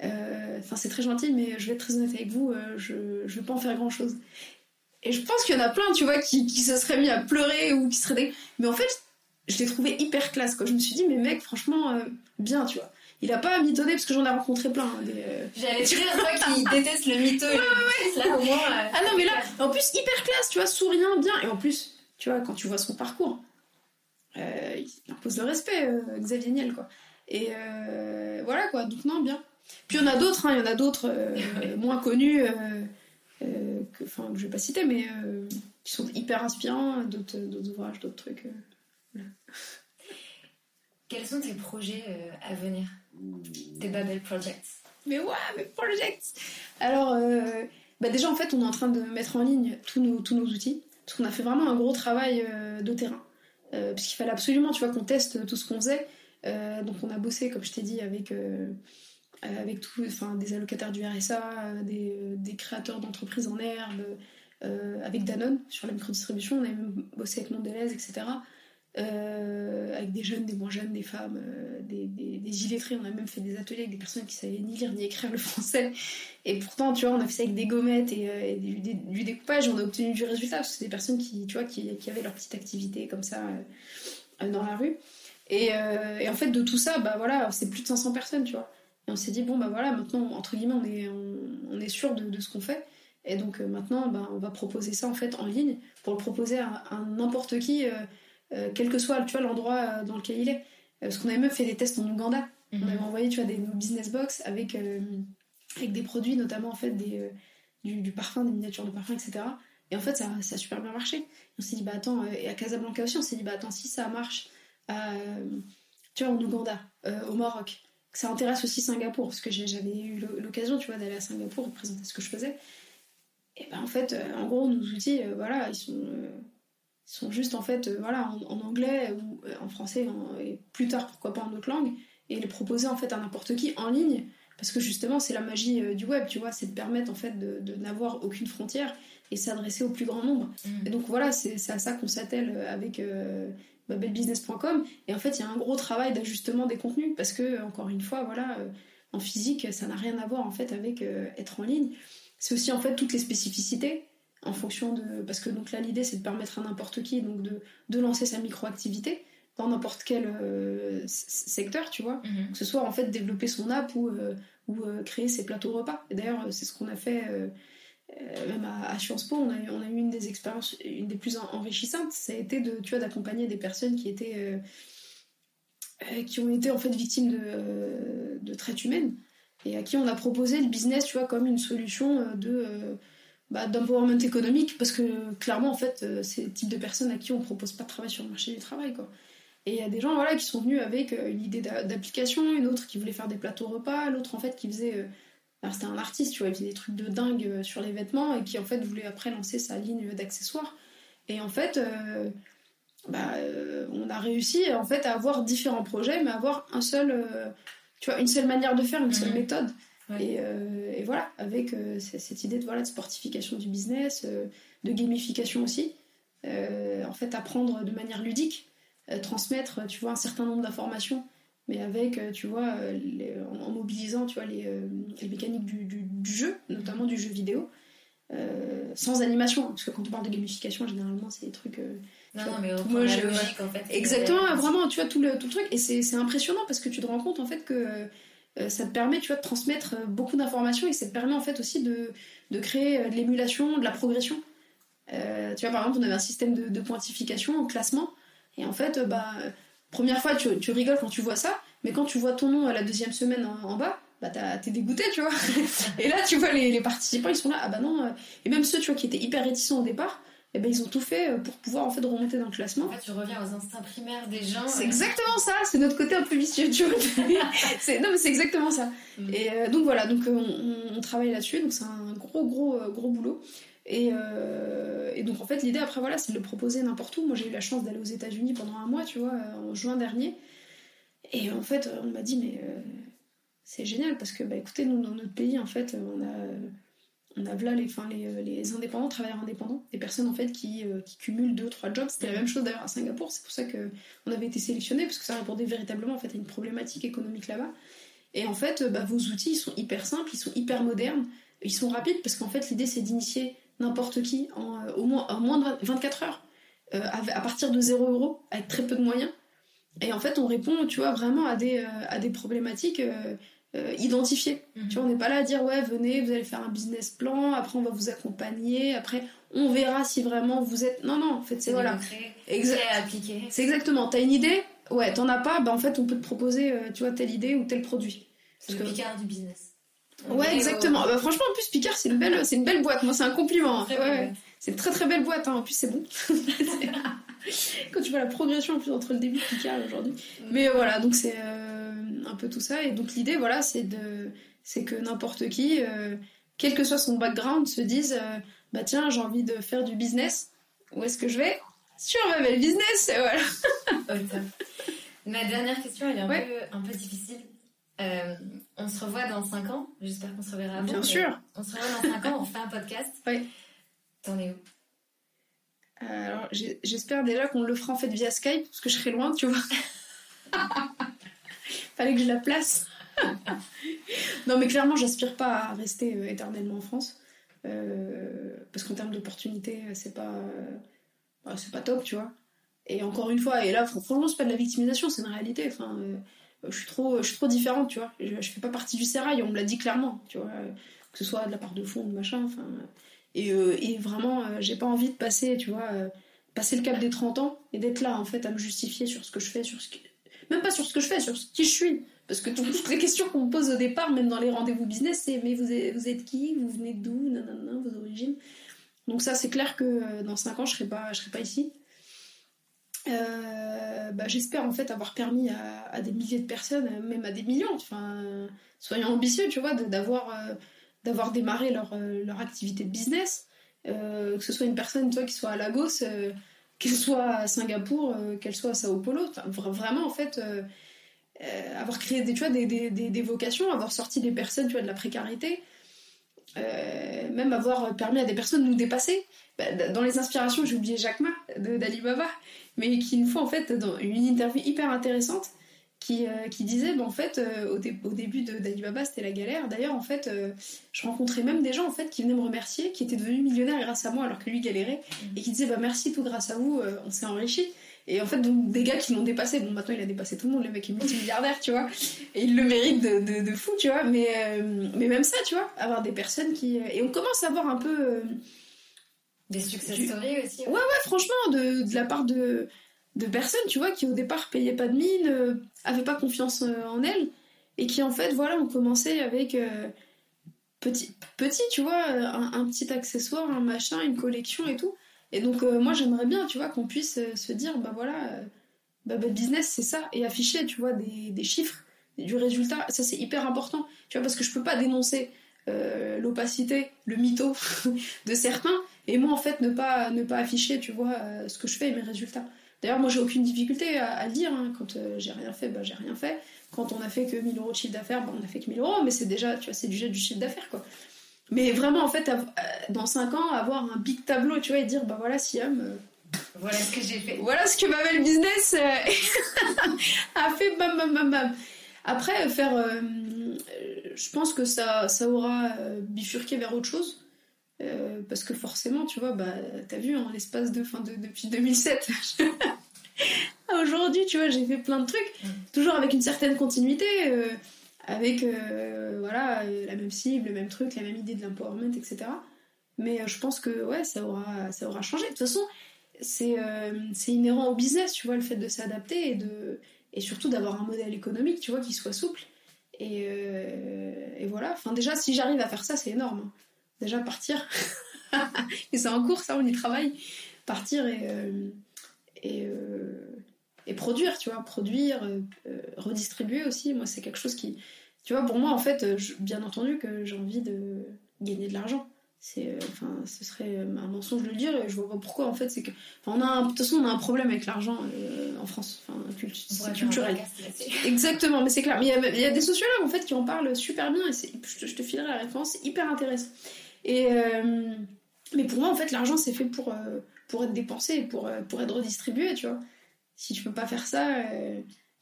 enfin, c'est très gentil, mais je vais être très honnête avec vous, je, je vais pas en faire grand chose. Et je pense qu'il y en a plein, tu vois, qui, qui se seraient mis à pleurer ou qui seraient. Mais en fait, je l'ai trouvé hyper classe, quoi. Je me suis dit, mais mec, franchement, euh, bien, tu vois. Il a pas mitonné parce que j'en ai rencontré plein. hein, des, euh, J'allais dire, toi qui déteste le mytho là au moins. euh, Ah non, mais là, en plus, hyper classe, tu vois, souriant, bien. Et en plus, tu vois, quand tu vois son parcours, euh, il impose le respect, Xavier Niel, quoi. Et voilà, quoi. Donc, non, bien. Puis il y en a d'autres, hein, il y en a d'autres moins connus, euh, que, enfin, que je vais pas citer, mais euh, qui sont hyper inspirants, d'autres d'autres ouvrages, d'autres trucs. euh. Quels sont tes projets à venir? Tes Babel Projects? Mais ouais, mais project Alors, bah déjà, en fait, on est en train de mettre en ligne tous nos, tous nos outils. Parce qu'on a fait vraiment un gros travail de terrain. Euh, parce qu'il fallait absolument, tu vois, qu'on teste tout ce qu'on faisait. Euh, donc, on a bossé, comme je t'ai dit, avec, euh, avec tout, enfin, des allocataires du RSA, euh, des, euh, des créateurs d'entreprises en herbe, euh, avec Danone sur la microdistribution. On a même bossé avec Mondelez, etc. avec des jeunes, des moins jeunes, des femmes, des, des, illettrés. On a même fait des ateliers avec des personnes qui savaient ni lire ni écrire le français. Et pourtant, tu vois, on a fait ça avec des gommettes et, du, découpage. On a obtenu du résultat parce que c'est des personnes qui, tu vois, qui, avaient leur petite activité comme ça dans la rue. Et, et, en fait, de tout ça, bah voilà, c'est plus de 500 personnes, tu vois. Et on s'est dit, bon, bah voilà, maintenant, entre guillemets, on est, on, est sûr de, ce qu'on fait. Et donc euh, maintenant, bah, on va proposer ça en fait en ligne pour le proposer à, n'importe qui, euh, euh, quel que soit tu vois, l'endroit dans lequel il est. parce qu'on avait même fait des tests en Ouganda. On mhm. avait envoyé tu vois, des business box avec, avec des produits, notamment en fait des, du, parfum, des miniatures de parfum, etc. Et en fait, ça, ça a super bien marché. On s'est dit, bah attends, et à Casablanca aussi, on s'est dit, bah attends, si ça marche, tu vois, en Ouganda, au Maroc, ça intéresse aussi Singapour, parce que j'avais eu l'occasion, tu vois, d'aller à Singapour et présenter ce que je faisais. Et ben en fait, euh, en gros, nos outils, euh, voilà, ils sont, euh, sont juste en fait, voilà, en, anglais ou en français, et plus tard, pourquoi pas en autre langue, et les proposer en fait à n'importe qui en ligne, parce que justement, c'est la magie du web, tu vois, c'est de permettre en fait de, n'avoir aucune frontière et s'adresser au plus grand nombre. Mmh. Et donc voilà, c'est à ça qu'on s'attelle avec babelbusiness.com et en fait il y a un gros travail d'ajustement des contenus. Parce que encore une fois voilà euh, en physique ça n'a rien à voir en fait avec euh, être en ligne. C'est aussi en fait toutes les spécificités en fonction de parce que donc là l'idée c'est de permettre à n'importe qui donc de, de lancer sa micro-activité dans n'importe quel euh, secteur tu vois. Mm-hmm. que ce soit en fait développer son app ou, ou créer ses plateaux repas. Et d'ailleurs c'est ce qu'on a fait euh, même à, Sciences Po, on a, eu une des expériences, une des plus enrichissantes, ça a été de, tu vois, d'accompagner des personnes qui étaient, euh, euh, qui ont été en fait victimes de, de traite humaine et à qui on a proposé le business, tu vois, comme une solution de bah, d'empowerment économique, parce que clairement, en fait, c'est le type de personnes à qui on propose pas de travail sur le marché du travail, quoi. Et il y a des gens, voilà, qui sont venus avec une idée d'application, une autre qui voulait faire des plateaux repas, l'autre en fait qui faisait c'était un artiste, tu vois, il faisait des trucs de dingue euh, sur les vêtements et qui en fait voulait après lancer sa ligne d'accessoires. Et en fait, euh, bah, euh, on a réussi en fait à avoir différents projets, mais à avoir un seul, tu vois, une seule manière de faire, une seule méthode. Et, voilà, avec cette idée de, voilà, de sportification du business, de gamification aussi. en fait, apprendre de manière ludique, transmettre, tu vois, un certain nombre d'informations mais avec, euh, tu vois, euh, en, mobilisant, tu vois, les, euh, les mécaniques du, du, jeu, notamment du jeu vidéo, sans animation, parce que quand on parle de gamification, généralement, c'est des trucs... non, non, mais moi, logique, en fait. Exactement, vraiment, tu vois, tout le, tout le truc, et c'est impressionnant, parce que tu te rends compte, en fait, que ça te permet, tu vois, de transmettre beaucoup d'informations, et ça te permet, en fait, aussi de, de créer de l'émulation, de la progression. tu vois, par exemple, on avait un système de, de pointification, au classement, et en fait, bah première fois, tu, tu, rigoles quand tu vois ça, mais quand tu vois ton nom à la deuxième semaine en, bas, bah t'es dégoûté, tu vois. et là, tu vois les, participants, ils sont là, ah bah non. Euh, et même ceux, tu vois, qui étaient hyper réticents au départ, eh ben, ils ont tout fait euh, pour pouvoir en fait remonter dans le classement. En fait, tu reviens aux instincts primaires des gens. C'est exactement ça, c'est notre côté un peu vicieux, tu vois. non, mais c'est exactement ça. Mm. Et euh, donc voilà, donc on, on travaille là-dessus, donc c'est un gros, gros, gros boulot. Euh, et, donc en fait l'idée après voilà c'est de le proposer n'importe où. Moi j'ai eu la chance d'aller aux États-Unis pendant un mois, tu vois, en juin dernier. Et en fait on m'a dit mais euh, c'est génial parce que bah écoutez nous dans notre pays en fait on a on a là les, indépendants, travailleurs indépendants, des personnes en fait qui, euh, cumulent deux trois jobs. C'était la même chose d'ailleurs à Singapour. C'est pour ça que on avait été sélectionné parce que ça répondait véritablement en fait à une problématique économique là-bas. Et en fait bah, vos outils ils sont hyper simples, ils sont hyper modernes, ils sont rapides parce qu'en fait l'idée c'est d'initier n'importe qui en, euh, au moins, en moins de 24 heures, euh, à, partir de 0 euros, avec très peu de moyens. Et en fait, on répond, tu vois, vraiment à des, euh, à des problématiques identifiées. Mhm. Tu vois, on n'est pas là à dire, ouais, venez, vous allez faire un business plan, après on va vous accompagner, après on verra si vraiment vous êtes. Non, non, en fait, c'est voilà. Exact. appliquer. C'est exactement. T'as une idée? Ouais, t'en as pas, bah en fait, on peut te proposer, tu vois, telle idée ou tel produit. C'est le picard du business. Ouais, exactement. Bah, franchement, en plus, Picard, c'est une belle, c'est une belle boîte. Moi, c'est un compliment. Hein. Ouais, C'est une très très belle boîte. Hein. En plus, c'est bon. Quand tu vois la progression en plus entre le début de Picard aujourd'hui. Mm. Mais euh, voilà, donc c'est euh, un peu tout ça. Et donc l'idée, voilà, c'est de, c'est que n'importe qui, euh, quel que soit son background, se dise, bah tiens, j'ai envie de faire du business. Où est-ce que je vais? Sur ma belle business. Et voilà. Ma dernière question, elle est un, peu, un peu difficile. Euh, on se revoit dans 5 ans. J'espère qu'on se reverra Bien sûr. On se revoit dans 5 ans, on fait un podcast. Oui. T'en es où? Alors j'espère déjà qu'on le fera en fait via Skype parce que je serai loin, tu vois. Fallait que je la place. non, mais clairement, j'aspire pas à rester euh, éternellement en France. Euh, parce qu'en termes d'opportunités, c'est pas, bah, c'est pas top, tu vois. Et encore une fois, et là, franchement, c'est pas de la victimisation, c'est une réalité. Enfin, euh, je, suis trop, je suis trop différente, tu vois. Je, je fais pas partie du sérail, on me l'a dit clairement, tu vois. Que ce soit de la part de fond ou de machin. Enfin, et, vraiment, j'ai pas envie de passer, tu vois, passer le cap des 30 ans et d'être là, en fait, à me justifier sur ce que je fais, sur ce même pas sur ce que je fais, sur qui je suis. Parce que toutes les questions qu'on me pose au départ, même dans les rendez-vous business, c'est mais vous êtes, vous êtes qui? Vous venez d'où? Nanana, vos origines? Donc ça, c'est clair que euh, dans 5 ans, je serai pas, je serai pas ici. Euh, bah, j'espère en fait avoir permis à, des milliers de personnes, même à des millions, enfin, soyons ambitieux, tu vois, d'avoir euh, d'avoir démarré leur, leur activité de business, que ce soit une personne, toi, qui soit à Lagos, qu'elle soit à Singapour, qu'elle soit à Sao Paulo, vraiment en fait euh, avoir créé des, tu vois, des, des, des, vocations, avoir sorti des personnes tu vois, de la précarité, euh, même avoir permis à des personnes de nous dépasser. Bah, dans les inspirations, j'ai oublié Jacques Ma d'Alibaba, mais qui une fois en fait dans une interview hyper intéressante qui, euh, qui disait bah, en fait au, au, début d'Alibaba c'était la galère. D'ailleurs en fait je rencontrais même des gens en fait qui venaient me remercier, qui étaient devenus millionnaires grâce à moi alors que lui galérait et qui disaient bah merci tout grâce à vous on s'est enrichi. Et en fait, des gars qui l'ont dépassé, bon, maintenant il a dépassé tout le monde, le mec est multimilliardaire, tu vois, et il le mérite de, de, fou, tu vois, mais, euh, mais même ça, tu vois, avoir des personnes qui. Et on commence à voir un peu. Euh, des success stories aussi. Ouais, ouais, franchement, de, de, la part de, de personnes, tu vois, qui au départ payaient pas de mine, euh, avaient pas confiance en elles, et qui en fait, voilà, ont commencé avec. petit, petit, tu vois, un, un petit accessoire, un machin, une collection et tout. Et donc, euh, moi, j'aimerais bien, tu vois, qu'on puisse euh, se dire, bah voilà, euh, bah, bah, business, c'est ça, et afficher, tu vois, des, des chiffres, du résultat. Ça, c'est hyper important, tu vois, parce que je peux pas dénoncer l'opacité, le mytho de certains, et moi, en fait, ne pas, ne pas afficher, tu vois, ce que je fais et mes résultats. D'ailleurs, moi, j'ai aucune difficulté à, le dire. Hein. Quand j'ai rien fait, bah, j'ai rien fait. Quand on a fait que 1000 euros de chiffre d'affaires, bah, on a fait que 1000 euros, mais c'est déjà, tu vois, c'est déjà du chiffre d'affaires, quoi. Mais vraiment, en fait, euh, dans 5 ans, avoir un big tableau, tu vois, et dire, bah voilà, Siam. Euh, voilà ce que j'ai fait. Voilà ce que ma belle business euh, a fait, bam, bam, bam, bam. Après, faire. je pense que ça, ça aura bifurqué vers autre chose. Parce que forcément, tu vois, bah, t'as vu, en l'espace de, fin de, depuis 2007, aujourd'hui, tu vois, j'ai fait plein de trucs, mm. toujours avec une certaine continuité avec euh, voilà, la même cible, le même truc, la même idée de l'empowerment, etc. Mais euh, je pense que ouais, ça aura, ça aura changé. De toute façon, c'est euh, c'est inhérent au business, tu vois, le fait de s'adapter et, de, et surtout d'avoir un modèle économique, tu vois, qui soit souple. Et, et voilà, enfin déjà, si j'arrive à faire ça, c'est énorme. Hein. Déjà, partir, et c'est en cours, ça, on y travaille. Partir et, et, et produire, tu vois, produire, redistribuer aussi. Moi, c'est quelque chose qui, tu vois, pour moi, en fait, euh, bien entendu que j'ai envie de gagner de l'argent. C'est, euh, enfin, ce serait un mensonge de le dire. Et je vois pas pourquoi. En fait, c'est que, on a, de toute façon, on a un problème avec l'argent euh, en France. Enfin, c'est culturel. Exactement, mais c'est clair. Mais il y, a des sociologues en fait qui en parlent super bien. Et je te, je te filerai la référence. C'est hyper intéressant. Et mais pour moi, en fait, l'argent c'est fait pour pour être dépensé, pour pour être redistribué, tu vois. Si tu peux pas faire ça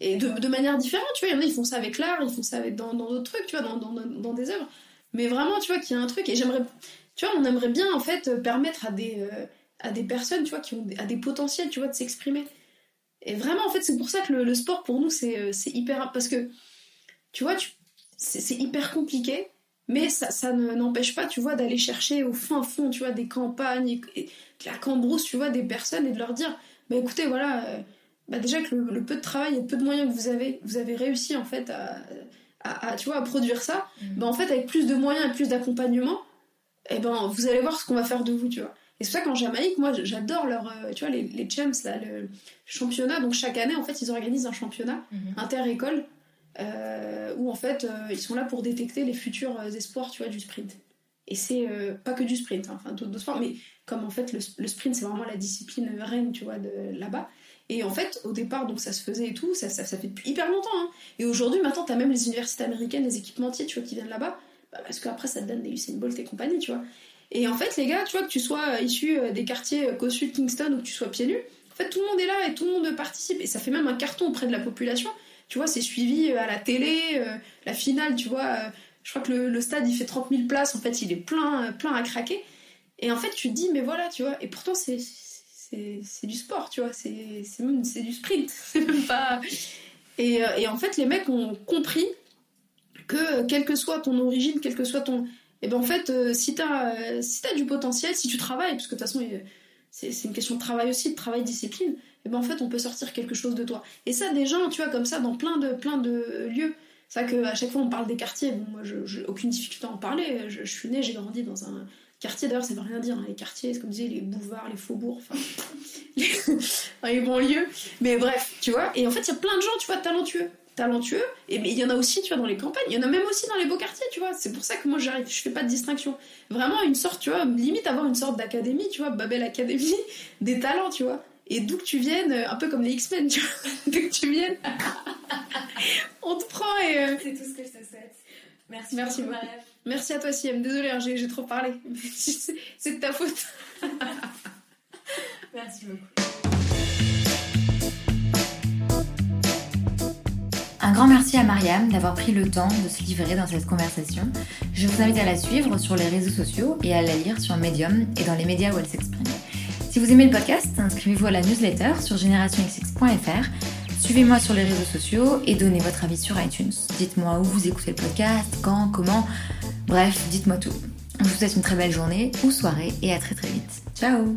et de, de, manière différente, tu vois. Il y en a, ils font ça avec l'art, ils font ça avec, dans d'autres trucs, tu vois, dans, dans, dans, des œuvres. Mais vraiment, tu vois, qu'il y a un truc, et j'aimerais, tu vois, on aimerait bien, en fait, permettre à des, euh, à des personnes, tu vois, qui ont à des potentiels, tu vois, de s'exprimer. Et vraiment, en fait, c'est pour ça que le, le sport, pour nous, c'est euh, hyper. Parce que, tu vois, c'est hyper compliqué, mais ça, ça n'empêche pas, tu vois, d'aller chercher au fin fond, tu vois, des campagnes, et, de la cambrousse, tu vois, des personnes, et de leur dire, bah écoutez, voilà. Euh, bah déjà que le, peu de travail et peu de moyens que vous avez, vous avez réussi en fait à, à, tu vois, à produire ça, mm. bah en fait avec plus de moyens et plus d'accompagnement, et eh ben vous allez voir ce qu'on va faire de vous, tu vois. Et c'est pour ça qu'en Jamaïque, moi j'adore leur, euh, tu vois, les, les champs, là, le championnat. Donc chaque année, en fait, ils organisent un championnat mm-hmm. inter-école euh, où en fait euh, ils sont là pour détecter les futurs espoirs, tu vois, du sprint. Et c'est pas que du sprint, hein, enfin d'autres sports, mais comme en fait le, le sprint c'est vraiment la discipline reine, tu vois, de là-bas. Et en fait, au départ, donc ça se faisait et tout, ça, ça, fait depuis hyper longtemps. Hein. Et aujourd'hui, maintenant, t'as même les universités américaines, les équipementiers, tu vois, qui viennent là-bas, bah, parce qu'après, ça te donne des Usain Bolt et compagnie, tu vois. Et en fait, les gars, tu vois, que tu sois issu des quartiers cossus de Kingston ou que tu sois pieds nus, en fait, tout le monde est là et tout le monde participe. Et ça fait même un carton auprès de la population. Tu vois, c'est suivi à la télé, la finale, tu vois. je crois que le, stade, il fait 30 000 places. En fait, il est plein, plein à craquer. Et en fait, tu te dis, mais voilà, tu vois. Et pourtant, c'est c'est du sport, tu vois, c'est du sprint, c'est même pas. Et, euh, et, en fait, les mecs ont compris que quelle que soit ton origine, quel que soit ton. Et eh ben en fait, euh, si t'as euh, si as du potentiel, si tu travailles, parce que de toute façon, c'est une question de travail aussi, de travail discipline, et ben en fait, on peut sortir quelque chose de toi. Et ça, des gens, tu vois, comme ça, dans plein de, plein de lieux. C'est vrai qu'à chaque fois, on parle des quartiers. Bon, moi, je, aucune difficulté à en parler. Je, suis née, j'ai grandi dans un Quartier, d'ailleurs, ça veut rien dire. Hein. Les quartiers, c'est comme disait, les boulevards, les faubourgs, enfin, les... banlieues. Mais bref, tu vois. Et en fait, il y a plein de gens, tu vois, talentueux. Talentueux. Et mais il y en a aussi, tu vois, dans les campagnes. Il y en a même aussi dans les beaux quartiers, tu vois. C'est pour ça que moi, j'arrive, je fais pas de distinction. Vraiment, une sorte, tu vois, limite avoir une sorte d'académie, tu vois, Babel Academy, des talents, tu vois. Et d'où que tu viennes, un peu comme les X-Men, tu vois. d'où que tu viennes, on te prend et. Euh, c'est tout ce que je te souhaite. Merci, Merci beaucoup. Merci à toi, Siem. Désolée, hein, j'ai trop parlé. C'est de ta faute. Merci beaucoup. Grand merci à Mariam d'avoir pris le temps de se livrer dans cette conversation. Je vous invite à la suivre sur les réseaux sociaux et à la lire sur Medium et dans les médias où elle s'exprime. Si vous aimez le podcast, inscrivez-vous à la newsletter sur generationxx.fr Suivez-moi sur les réseaux sociaux et donnez votre avis sur iTunes. Dites-moi où vous écoutez le podcast, quand, comment. Bref, dites-moi tout. Je vous souhaite une très belle journée ou soirée et à très très vite. Ciao